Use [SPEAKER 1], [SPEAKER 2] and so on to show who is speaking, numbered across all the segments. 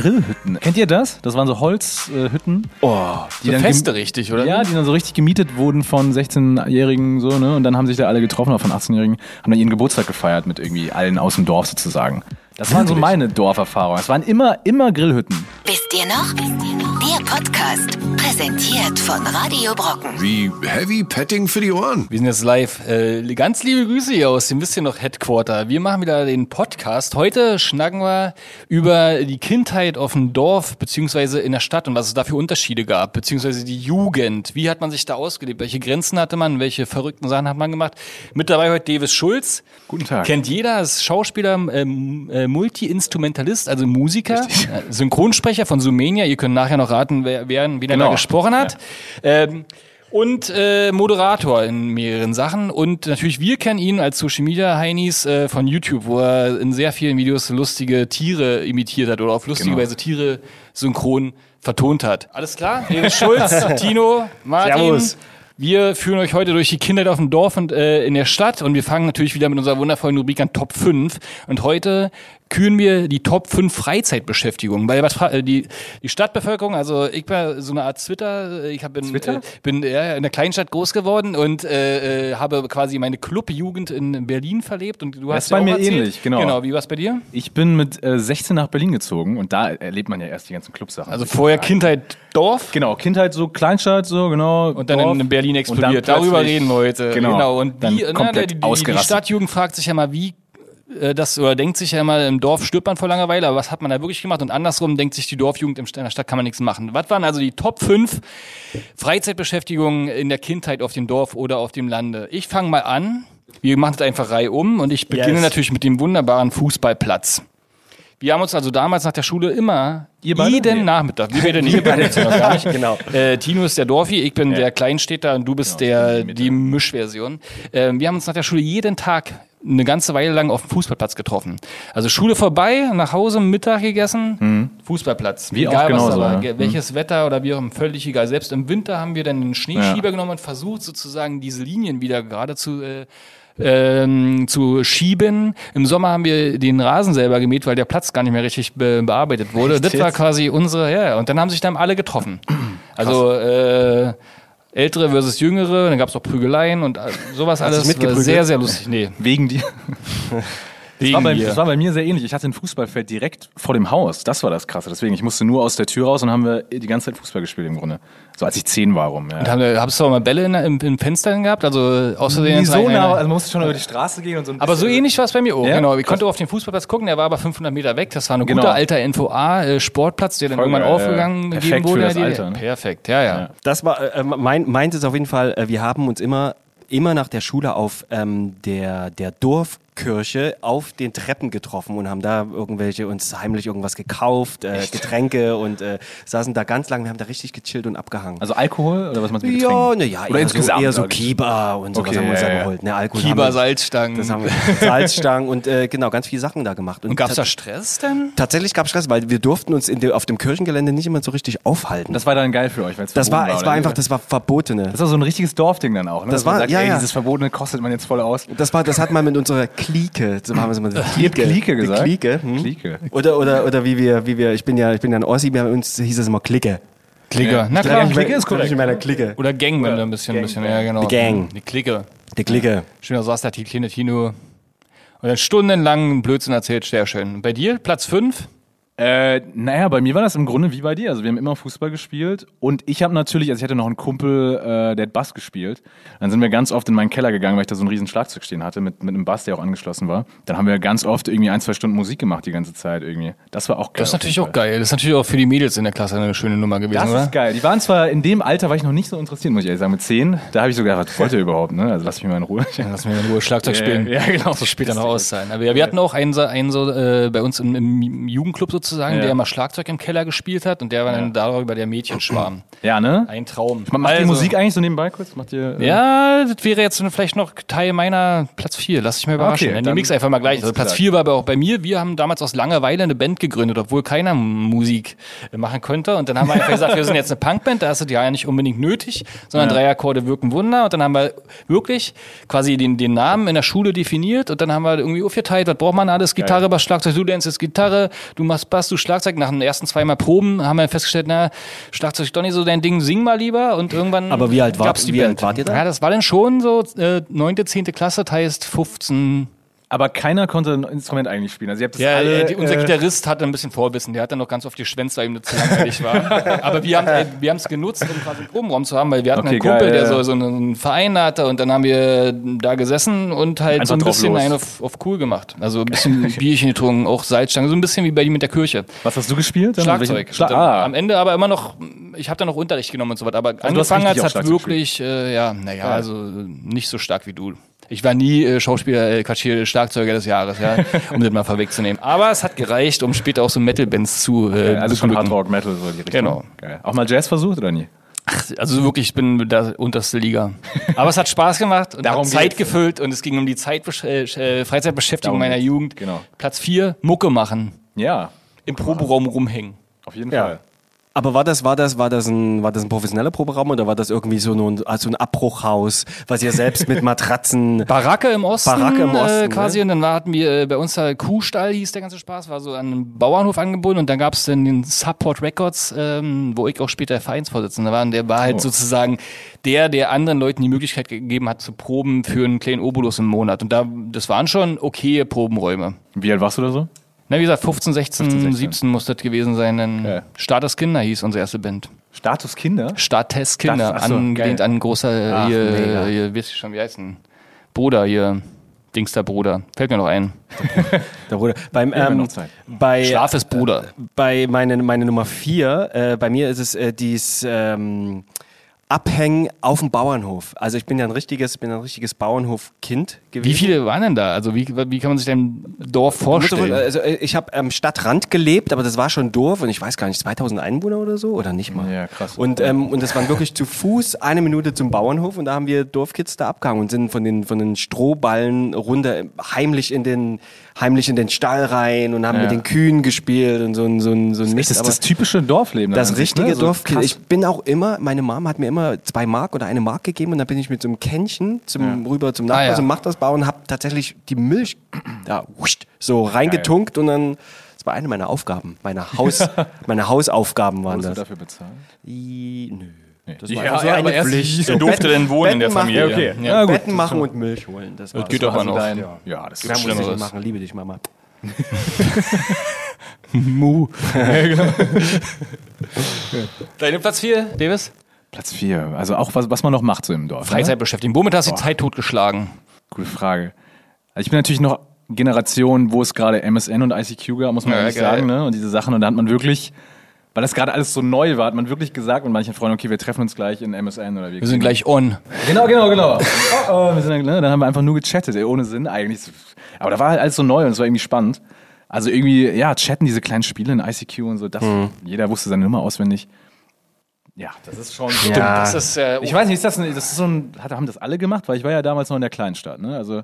[SPEAKER 1] Grillhütten. Kennt ihr das? Das waren so Holzhütten.
[SPEAKER 2] Oh,
[SPEAKER 1] die
[SPEAKER 2] so
[SPEAKER 1] dann
[SPEAKER 2] Feste richtig, oder?
[SPEAKER 1] Ja, die dann so richtig gemietet wurden von 16-Jährigen so, ne? Und dann haben sich da alle getroffen, oder von 18-Jährigen, haben dann ihren Geburtstag gefeiert mit irgendwie allen aus dem Dorf sozusagen. Das waren so meine Dorferfahrungen. Es waren immer, immer Grillhütten.
[SPEAKER 3] Wisst ihr noch? Der Podcast, präsentiert von Radio Brocken.
[SPEAKER 4] Wie Heavy Petting für die Ohren.
[SPEAKER 2] Wir sind jetzt live. Äh, ganz liebe Grüße hier aus dem bisschen noch Headquarter. Wir machen wieder den Podcast. Heute schnacken wir über die Kindheit auf dem Dorf beziehungsweise in der Stadt und was es da für Unterschiede gab, beziehungsweise die Jugend. Wie hat man sich da ausgelebt? Welche Grenzen hatte man? Welche verrückten Sachen hat man gemacht? Mit dabei heute Davis Schulz.
[SPEAKER 1] Guten Tag.
[SPEAKER 2] Kennt jeder, ist Schauspieler, ähm, äh, Multi-Instrumentalist, also Musiker, äh, Synchronsprecher von Sumenia. Ihr könnt nachher noch raten, wer, wer, wen er
[SPEAKER 1] Genau.
[SPEAKER 2] da gesprochen hat. Ähm, und äh, Moderator in mehreren Sachen. Und natürlich, wir kennen ihn als Social Media Heinis äh, von YouTube, wo er in sehr vielen Videos lustige Tiere imitiert hat oder auf lustige
[SPEAKER 1] Genau.
[SPEAKER 2] Weise Tiere synchron vertont hat. Alles klar? David Schulz, Tino, Martin.
[SPEAKER 5] Servus.
[SPEAKER 2] Wir führen euch heute durch die Kindheit auf dem Dorf und äh, in der Stadt und wir fangen natürlich wieder mit unserer wundervollen Rubrik an Top 5. Und heute küren wir die Top 5 Freizeitbeschäftigungen. Weil was, äh, die, die Stadtbevölkerung, also ich bin so eine Art Twitter, äh, ich hab bin,
[SPEAKER 1] Twitter?
[SPEAKER 2] Äh, bin äh, in der Kleinstadt groß geworden und äh, äh, habe quasi meine Clubjugend in Berlin verlebt und du
[SPEAKER 1] Das
[SPEAKER 2] hast
[SPEAKER 1] ist bei
[SPEAKER 2] ja
[SPEAKER 1] mir
[SPEAKER 2] erzählt.
[SPEAKER 1] ähnlich, genau.
[SPEAKER 2] Genau, wie war's bei dir?
[SPEAKER 1] Ich bin mit äh, 16 nach Berlin gezogen und da erlebt man ja erst die ganzen Clubsachen.
[SPEAKER 2] Also vorher Kindheit Dorf
[SPEAKER 1] Genau, Kindheit so Kleinstadt, so genau.
[SPEAKER 2] und dann
[SPEAKER 1] Dorf.
[SPEAKER 2] in Berlin
[SPEAKER 1] Und
[SPEAKER 2] explodiert. Darüber reden wir heute.
[SPEAKER 1] Genau.
[SPEAKER 2] Und
[SPEAKER 1] Dann
[SPEAKER 2] wie, ne,
[SPEAKER 1] komplett
[SPEAKER 2] die, die, die
[SPEAKER 1] ausgerastet.
[SPEAKER 2] Stadtjugend fragt sich ja mal, wie das oder denkt sich ja mal, im Dorf stirbt man vor Langeweile, aber was hat man da wirklich gemacht? Und andersrum denkt sich die Dorfjugend, in der Stadt kann man nichts machen. Was waren also die Top 5 Freizeitbeschäftigungen in der Kindheit auf dem Dorf oder auf dem Lande? Ich fange mal an. Wir machen es einfach Reihe um und ich beginne
[SPEAKER 5] Yes.
[SPEAKER 2] natürlich mit dem wunderbaren Fußballplatz. Wir haben uns also damals nach der Schule immer
[SPEAKER 1] Ihr beide?
[SPEAKER 2] jeden
[SPEAKER 1] Nee.
[SPEAKER 2] Nachmittag, wir beide nicht, wir beide noch gar nicht.
[SPEAKER 5] Genau.
[SPEAKER 2] Äh, Tino ist der Dorfi, ich bin der Kleinstädter und du bist
[SPEAKER 1] Genau,
[SPEAKER 2] der
[SPEAKER 1] die
[SPEAKER 2] Mischversion. Ähm, wir haben uns nach der Schule jeden Tag eine ganze Weile lang auf dem Fußballplatz getroffen. Also Schule vorbei, nach Hause, Mittag gegessen, Fußballplatz.
[SPEAKER 1] Mhm. Wir auch
[SPEAKER 2] egal was da war,
[SPEAKER 1] ja.
[SPEAKER 2] ge- welches Wetter oder wie auch immer, völlig egal. Selbst im Winter haben wir dann einen Schneeschieber genommen und versucht sozusagen diese Linien wieder gerade zu äh, ähm, zu schieben. Im Sommer haben wir den Rasen selber gemäht, weil der Platz gar nicht mehr richtig be bearbeitet wurde. das war
[SPEAKER 1] jetzt?
[SPEAKER 2] quasi unsere, ja, und dann haben sich dann alle getroffen. Also äh, Ältere versus Jüngere, dann gab es auch Prügeleien und äh, sowas alles. War
[SPEAKER 5] mitgeprügelt?
[SPEAKER 2] sehr, sehr lustig. Nee,
[SPEAKER 1] Wegen dir. Das war, bei,
[SPEAKER 2] mir.
[SPEAKER 1] das war bei mir sehr ähnlich. Ich hatte ein Fußballfeld direkt vor dem Haus. Das war das Krasse. Deswegen, ich musste nur aus der Tür raus und haben wir die ganze Zeit Fußball gespielt im Grunde. So als ich zehn war rum. Ja.
[SPEAKER 2] Und haben wir- Hast du auch mal Bälle in, im, im Fenster gehabt? Also außerdem
[SPEAKER 1] Nie so nah, also man musste schon über die Straße gehen und so ein
[SPEAKER 2] Aber so ähnlich war es bei mir auch.
[SPEAKER 1] Ja?
[SPEAKER 2] Genau. Ich konnte auf den Fußballplatz gucken, der war aber 500 Meter weg. Das war ein
[SPEAKER 1] Genau.
[SPEAKER 2] guter alter NVA-Sportplatz, der dann
[SPEAKER 1] Voll
[SPEAKER 2] irgendwann
[SPEAKER 1] geil,
[SPEAKER 2] aufgegangen gegeben
[SPEAKER 1] Perfekt
[SPEAKER 2] wurde.
[SPEAKER 1] für das Alter, ne?
[SPEAKER 2] Perfekt, ja, ja.
[SPEAKER 1] Ja.
[SPEAKER 5] Das war, äh, mein, meint es auf jeden Fall, äh, wir haben uns immer, immer nach der Schule auf ähm, der, der Dorfkirche auf den Treppen getroffen und haben da irgendwelche uns heimlich irgendwas gekauft, äh, Getränke und äh, saßen da ganz lang. Wir haben da richtig gechillt und abgehangen.
[SPEAKER 1] Also Alkohol oder was man mit
[SPEAKER 5] ja,
[SPEAKER 1] Getränken?
[SPEAKER 5] ne, ja,
[SPEAKER 1] Oder
[SPEAKER 5] eher,
[SPEAKER 1] insgesamt,
[SPEAKER 5] so, eher so. Kiba und sowas
[SPEAKER 1] Okay,
[SPEAKER 5] haben wir uns
[SPEAKER 1] ja,
[SPEAKER 5] da
[SPEAKER 1] ja.
[SPEAKER 5] geholt. Ne, Alkohol
[SPEAKER 2] Kiba, Salzstangen.
[SPEAKER 5] das haben wir, Salzstangen und äh, genau, ganz viele Sachen da gemacht.
[SPEAKER 2] Und gab es da Stress denn?
[SPEAKER 5] Tatsächlich gab es Stress, weil wir durften uns de, auf dem Kirchengelände nicht immer so richtig aufhalten.
[SPEAKER 1] Das war dann geil für euch, weil es
[SPEAKER 5] das war,
[SPEAKER 1] verboten
[SPEAKER 5] es war einfach, das war verbotene.
[SPEAKER 1] Das war so ein richtiges Dorfding dann auch. Ne?
[SPEAKER 5] Das war-
[SPEAKER 1] sagt,
[SPEAKER 5] ja,
[SPEAKER 1] ey,
[SPEAKER 5] ja.
[SPEAKER 1] dieses Verbotene kostet man jetzt voll aus.
[SPEAKER 5] Das war, das hat man mit unserer Clique, so haben wir es immer
[SPEAKER 1] Ihr habt Clique
[SPEAKER 5] Die
[SPEAKER 1] gesagt?
[SPEAKER 5] Clique, hm?
[SPEAKER 1] Clique.
[SPEAKER 5] Oder, oder, oder wie wir, wie wir, ich bin ja, ich bin ja ein Ossi, bei uns hieß es immer Clique.
[SPEAKER 2] Klicker. Na
[SPEAKER 1] Klar. Clique ist korrekt.
[SPEAKER 5] Ich in meiner Clique.
[SPEAKER 2] Oder Gang, wenn du ein bisschen, ein bisschen, ja genau.
[SPEAKER 5] Die Gang.
[SPEAKER 2] Die Clique.
[SPEAKER 5] Die Clique.
[SPEAKER 2] Schön, da saß da die kleine Tino. Und dann stundenlang Blödsinn erzählt, sehr schön. Bei dir, Platz 5?
[SPEAKER 1] Äh, naja, bei mir war das im Grunde wie bei dir. Also wir haben immer Fußball gespielt und ich habe natürlich, also ich hatte noch einen Kumpel, äh, der hat Bass gespielt. Dann sind wir ganz oft in meinen Keller gegangen, weil ich da so ein riesen Schlagzeug stehen hatte mit, mit einem Bass, der auch angeschlossen war. Dann haben wir ganz oft irgendwie ein, zwei Stunden Musik gemacht die ganze Zeit irgendwie. Das war auch geil.
[SPEAKER 2] Das ist natürlich auch geil. Das ist natürlich auch für die Mädels in der Klasse eine schöne Nummer gewesen,
[SPEAKER 1] Das
[SPEAKER 2] oder?
[SPEAKER 1] ist geil. Die waren zwar in dem Alter, war ich noch nicht so interessiert, muss ich ehrlich sagen. Mit zehn, da habe ich sogar, was wollt ihr überhaupt, ne? Also lass mich mal in Ruhe.
[SPEAKER 2] Lass mir in Ruhe Schlagzeug
[SPEAKER 1] Ja,
[SPEAKER 2] spielen.
[SPEAKER 1] ja, genau.
[SPEAKER 2] Das später noch auszahlen. Aber wir, wir hatten auch einen, so- einen so äh, bei uns im, im Jugendclub sozusagen,
[SPEAKER 1] Ja.
[SPEAKER 2] der mal Schlagzeug im Keller gespielt hat und der war dann darüber der Mädchenschwarm.
[SPEAKER 1] Ja, ne?
[SPEAKER 2] Ein Traum.
[SPEAKER 1] Macht ihr
[SPEAKER 2] Also-
[SPEAKER 1] Musik eigentlich so nebenbei kurz? Macht ihr, äh,
[SPEAKER 2] Ja, das wäre jetzt vielleicht noch Teil meiner Platz 4. Lass dich mal überraschen.
[SPEAKER 1] Okay,
[SPEAKER 2] dann
[SPEAKER 1] dann
[SPEAKER 2] nehme ich einfach mal gleich. Also Platz
[SPEAKER 1] gesagt.
[SPEAKER 2] 4 war aber auch bei mir. Wir haben damals aus Langeweile eine Band gegründet, obwohl keiner Musik äh, machen konnte. Und dann haben wir einfach gesagt, wir sind jetzt eine Punkband, da ist es ja nicht unbedingt nötig, sondern drei Akkorde wirken Wunder. Und dann haben wir wirklich quasi den, den Namen in der Schule definiert und dann haben wir irgendwie aufgeteilt, was braucht man alles? Gitarre, Bass, Schlagzeug, du lernst jetzt Gitarre, du machst Bass, du Schlagzeug. Nach den ersten zweimal Proben haben wir festgestellt, na, Schlagzeug ist doch nicht so dein Ding, sing mal lieber. Und irgendwann
[SPEAKER 5] Aber wie alt
[SPEAKER 2] gab's die
[SPEAKER 5] wie alt wart ihr da?
[SPEAKER 2] Ja, das war dann schon so äh, 9., 10. Klasse, das heißt 15.
[SPEAKER 1] Aber keiner konnte ein Instrument eigentlich spielen. Also ihr habt das
[SPEAKER 2] Ja,
[SPEAKER 1] alle,
[SPEAKER 2] äh, die, unser
[SPEAKER 1] äh,
[SPEAKER 2] Gitarrist hatte ein bisschen Vorwissen. Der hat dann noch ganz oft geschwänzt, weil ihm das zu langweilig war. Aber wir haben äh, wir es genutzt, um quasi einen Probenraum zu haben, weil wir hatten
[SPEAKER 1] Okay,
[SPEAKER 2] einen Kumpel,
[SPEAKER 1] geil,
[SPEAKER 2] der
[SPEAKER 1] ja.
[SPEAKER 2] so, so einen Verein hatte und dann haben wir da gesessen und halt so
[SPEAKER 1] Einfach
[SPEAKER 2] ein
[SPEAKER 1] drauf
[SPEAKER 2] bisschen einen auf, auf cool gemacht. Also ein bisschen Bierchen getrunken, auch Salzstangen, so ein bisschen wie bei dir mit der Kirche.
[SPEAKER 1] was hast du gespielt? Dann?
[SPEAKER 2] Schlagzeug.
[SPEAKER 1] Schla ah,
[SPEAKER 2] Am Ende aber immer noch, ich habe da noch Unterricht genommen und so weiter. Aber
[SPEAKER 1] hast
[SPEAKER 2] angefangen hat hat
[SPEAKER 1] Schlagzeug
[SPEAKER 2] wirklich, äh, ja, naja, also nicht so stark wie du. Ich war nie äh, Schauspieler, äh, Quatsch, hier, Schlagzeuger des Jahres, ja, um das mal vorwegzunehmen. Aber es hat gereicht, um später auch so Metal-Bands zu äh,
[SPEAKER 1] also schon. Hard Rock, Metal, so die Richtung.
[SPEAKER 2] Genau.
[SPEAKER 1] Geil. Auch mal Jazz versucht oder nie?
[SPEAKER 2] Also wirklich, ich bin da unterste Liga. Aber es hat Spaß gemacht und
[SPEAKER 1] Darum
[SPEAKER 2] hat Zeit gefüllt und es ging um die Zeit, äh, äh, Freizeitbeschäftigung
[SPEAKER 1] Darum
[SPEAKER 2] meiner
[SPEAKER 1] geht's.
[SPEAKER 2] Jugend.
[SPEAKER 1] Genau.
[SPEAKER 2] Platz 4, Mucke machen.
[SPEAKER 1] Ja,
[SPEAKER 2] Im Proberaum rumhängen.
[SPEAKER 1] auf jeden
[SPEAKER 5] Ja. Aber war das, war das, war das ein, war das ein professioneller Proberaum oder war das irgendwie so ein, also ein Abbruchhaus, was ihr selbst mit Matratzen
[SPEAKER 2] Baracke im Osten,
[SPEAKER 5] Baracke im Osten,
[SPEAKER 2] äh, quasi.
[SPEAKER 5] ne?
[SPEAKER 2] Und dann hatten wir äh, bei uns da Kuhstall, hieß der ganze Spaß, war so an einem Bauernhof angebunden. Und dann gab es dann den Support Records, ähm, wo ich auch später Vereinsvorsitzender war. Und der war halt
[SPEAKER 1] Oh.
[SPEAKER 2] sozusagen der, der anderen Leuten die Möglichkeit gegeben hat, zu proben für einen kleinen Obolus im Monat. Und da, das waren schon okaye Probenräume.
[SPEAKER 1] Wie alt warst du da so?
[SPEAKER 2] Na, wie gesagt, 15, 16,
[SPEAKER 1] 15, 16.
[SPEAKER 2] 17 muss das gewesen sein. Dann
[SPEAKER 1] Ja.
[SPEAKER 2] Status Kinder hieß unsere erste Band.
[SPEAKER 1] Status Kinder?
[SPEAKER 2] Status Kinder,
[SPEAKER 1] Status- ach so,
[SPEAKER 2] angelehnt
[SPEAKER 1] geil.
[SPEAKER 2] an ein großer,
[SPEAKER 5] Ach,
[SPEAKER 2] hier,
[SPEAKER 5] mega.
[SPEAKER 2] hier, wie ist schon, wie heißt denn? Bruder hier, Dingster Bruder. Fällt mir noch ein.
[SPEAKER 5] Der Bruder. Beim, ähm,
[SPEAKER 1] noch Zeit.
[SPEAKER 5] bei,
[SPEAKER 2] Schlaf ist Bruder.
[SPEAKER 5] bei meine, meine Nummer vier, äh, bei mir ist es äh, dies ähm, Abhängen auf dem Bauernhof. Also ich bin ja ein richtiges, bin ein richtiges Bauernhofkind gewesen.
[SPEAKER 2] Wie viele waren denn da? Also wie, wie kann man sich dein Dorf vorstellen?
[SPEAKER 5] Also äh, ich habe am Stadtrand gelebt, aber das war schon Dorf und ich weiß gar nicht, 2000 Einwohner oder so oder nicht mal.
[SPEAKER 1] Ja, krass.
[SPEAKER 5] Und ähm, und das waren wirklich zu Fuß eine Minute zum Bauernhof und da haben wir Dorfkids da abgehangen und sind von den von den Strohballen runter heimlich in den heimlich in den Stall rein und haben
[SPEAKER 1] Ja.
[SPEAKER 5] mit den Kühen gespielt und so ein so ein so ein Mist.
[SPEAKER 1] Das ist das typische Dorfleben.
[SPEAKER 5] das richtige
[SPEAKER 1] ne? So
[SPEAKER 5] Dorfkind. Ich bin auch immer, meine Mom hat mir immer zwei Mark oder eine Mark gegeben und dann bin ich mit so einem Kännchen zum, rüber zum Nachbar
[SPEAKER 2] Ah, ja.
[SPEAKER 5] zum Machtausbau und habe tatsächlich die Milch da wuscht, so reingetunkt und dann, das war eine meiner Aufgaben, meine, Haus, meine Hausaufgaben waren
[SPEAKER 1] Wurdest du
[SPEAKER 5] das.
[SPEAKER 1] dafür bezahlt?
[SPEAKER 5] I, nö. Das
[SPEAKER 1] Ja,
[SPEAKER 5] war einfach so
[SPEAKER 1] ja,
[SPEAKER 5] eine
[SPEAKER 1] aber
[SPEAKER 5] Pflicht.
[SPEAKER 2] Wer
[SPEAKER 5] So
[SPEAKER 2] durfte
[SPEAKER 5] Betten-
[SPEAKER 2] denn wohnen in der
[SPEAKER 5] Betten machen-
[SPEAKER 2] Familie?
[SPEAKER 1] okay.
[SPEAKER 2] Ja.
[SPEAKER 1] Ja, gut,
[SPEAKER 5] Betten machen und Milch holen. Das, war
[SPEAKER 2] Das geht doch
[SPEAKER 5] war
[SPEAKER 2] aber
[SPEAKER 5] so
[SPEAKER 2] noch.
[SPEAKER 5] dein-
[SPEAKER 1] Ja, das
[SPEAKER 5] Ja,
[SPEAKER 1] ist
[SPEAKER 5] muss ich
[SPEAKER 2] Schlimmeres.
[SPEAKER 5] nicht machen, liebe dich, Mama.
[SPEAKER 2] Mu. Deine Platz 4, Davis?
[SPEAKER 1] Platz 4. Also auch was, was man noch macht so im Dorf. Ne?
[SPEAKER 2] Freizeitbeschäftigung. Womit hast du die Zeit totgeschlagen?
[SPEAKER 1] Gute Frage. Also ich bin natürlich noch Generation, wo es gerade MSN und ICQ gab, muss man
[SPEAKER 2] Ja,
[SPEAKER 1] ehrlich
[SPEAKER 2] geil.
[SPEAKER 1] sagen, ne? Und diese Sachen. Und da hat man wirklich, weil das gerade alles so neu war, hat man wirklich gesagt mit manchen Freunden, okay, wir treffen uns gleich in MSN oder wie.
[SPEAKER 2] Wir sind gleich on.
[SPEAKER 1] Genau, genau, genau. oh, oh, wir sind dann, ne? dann haben wir einfach nur gechattet, ey, ohne Sinn eigentlich. Aber da war halt alles so neu und es war irgendwie spannend. Also irgendwie, ja, chatten diese kleinen Spiele in ICQ und so, das, jeder wusste seine Nummer auswendig. Ja, das ist schon.
[SPEAKER 5] Stimmt, Ja.
[SPEAKER 2] Das ist, äh,
[SPEAKER 1] Ich weiß nicht, ist das, ein, das ist so ein, haben das alle gemacht? Weil ich war ja damals noch in der Kleinstadt, ne? Also,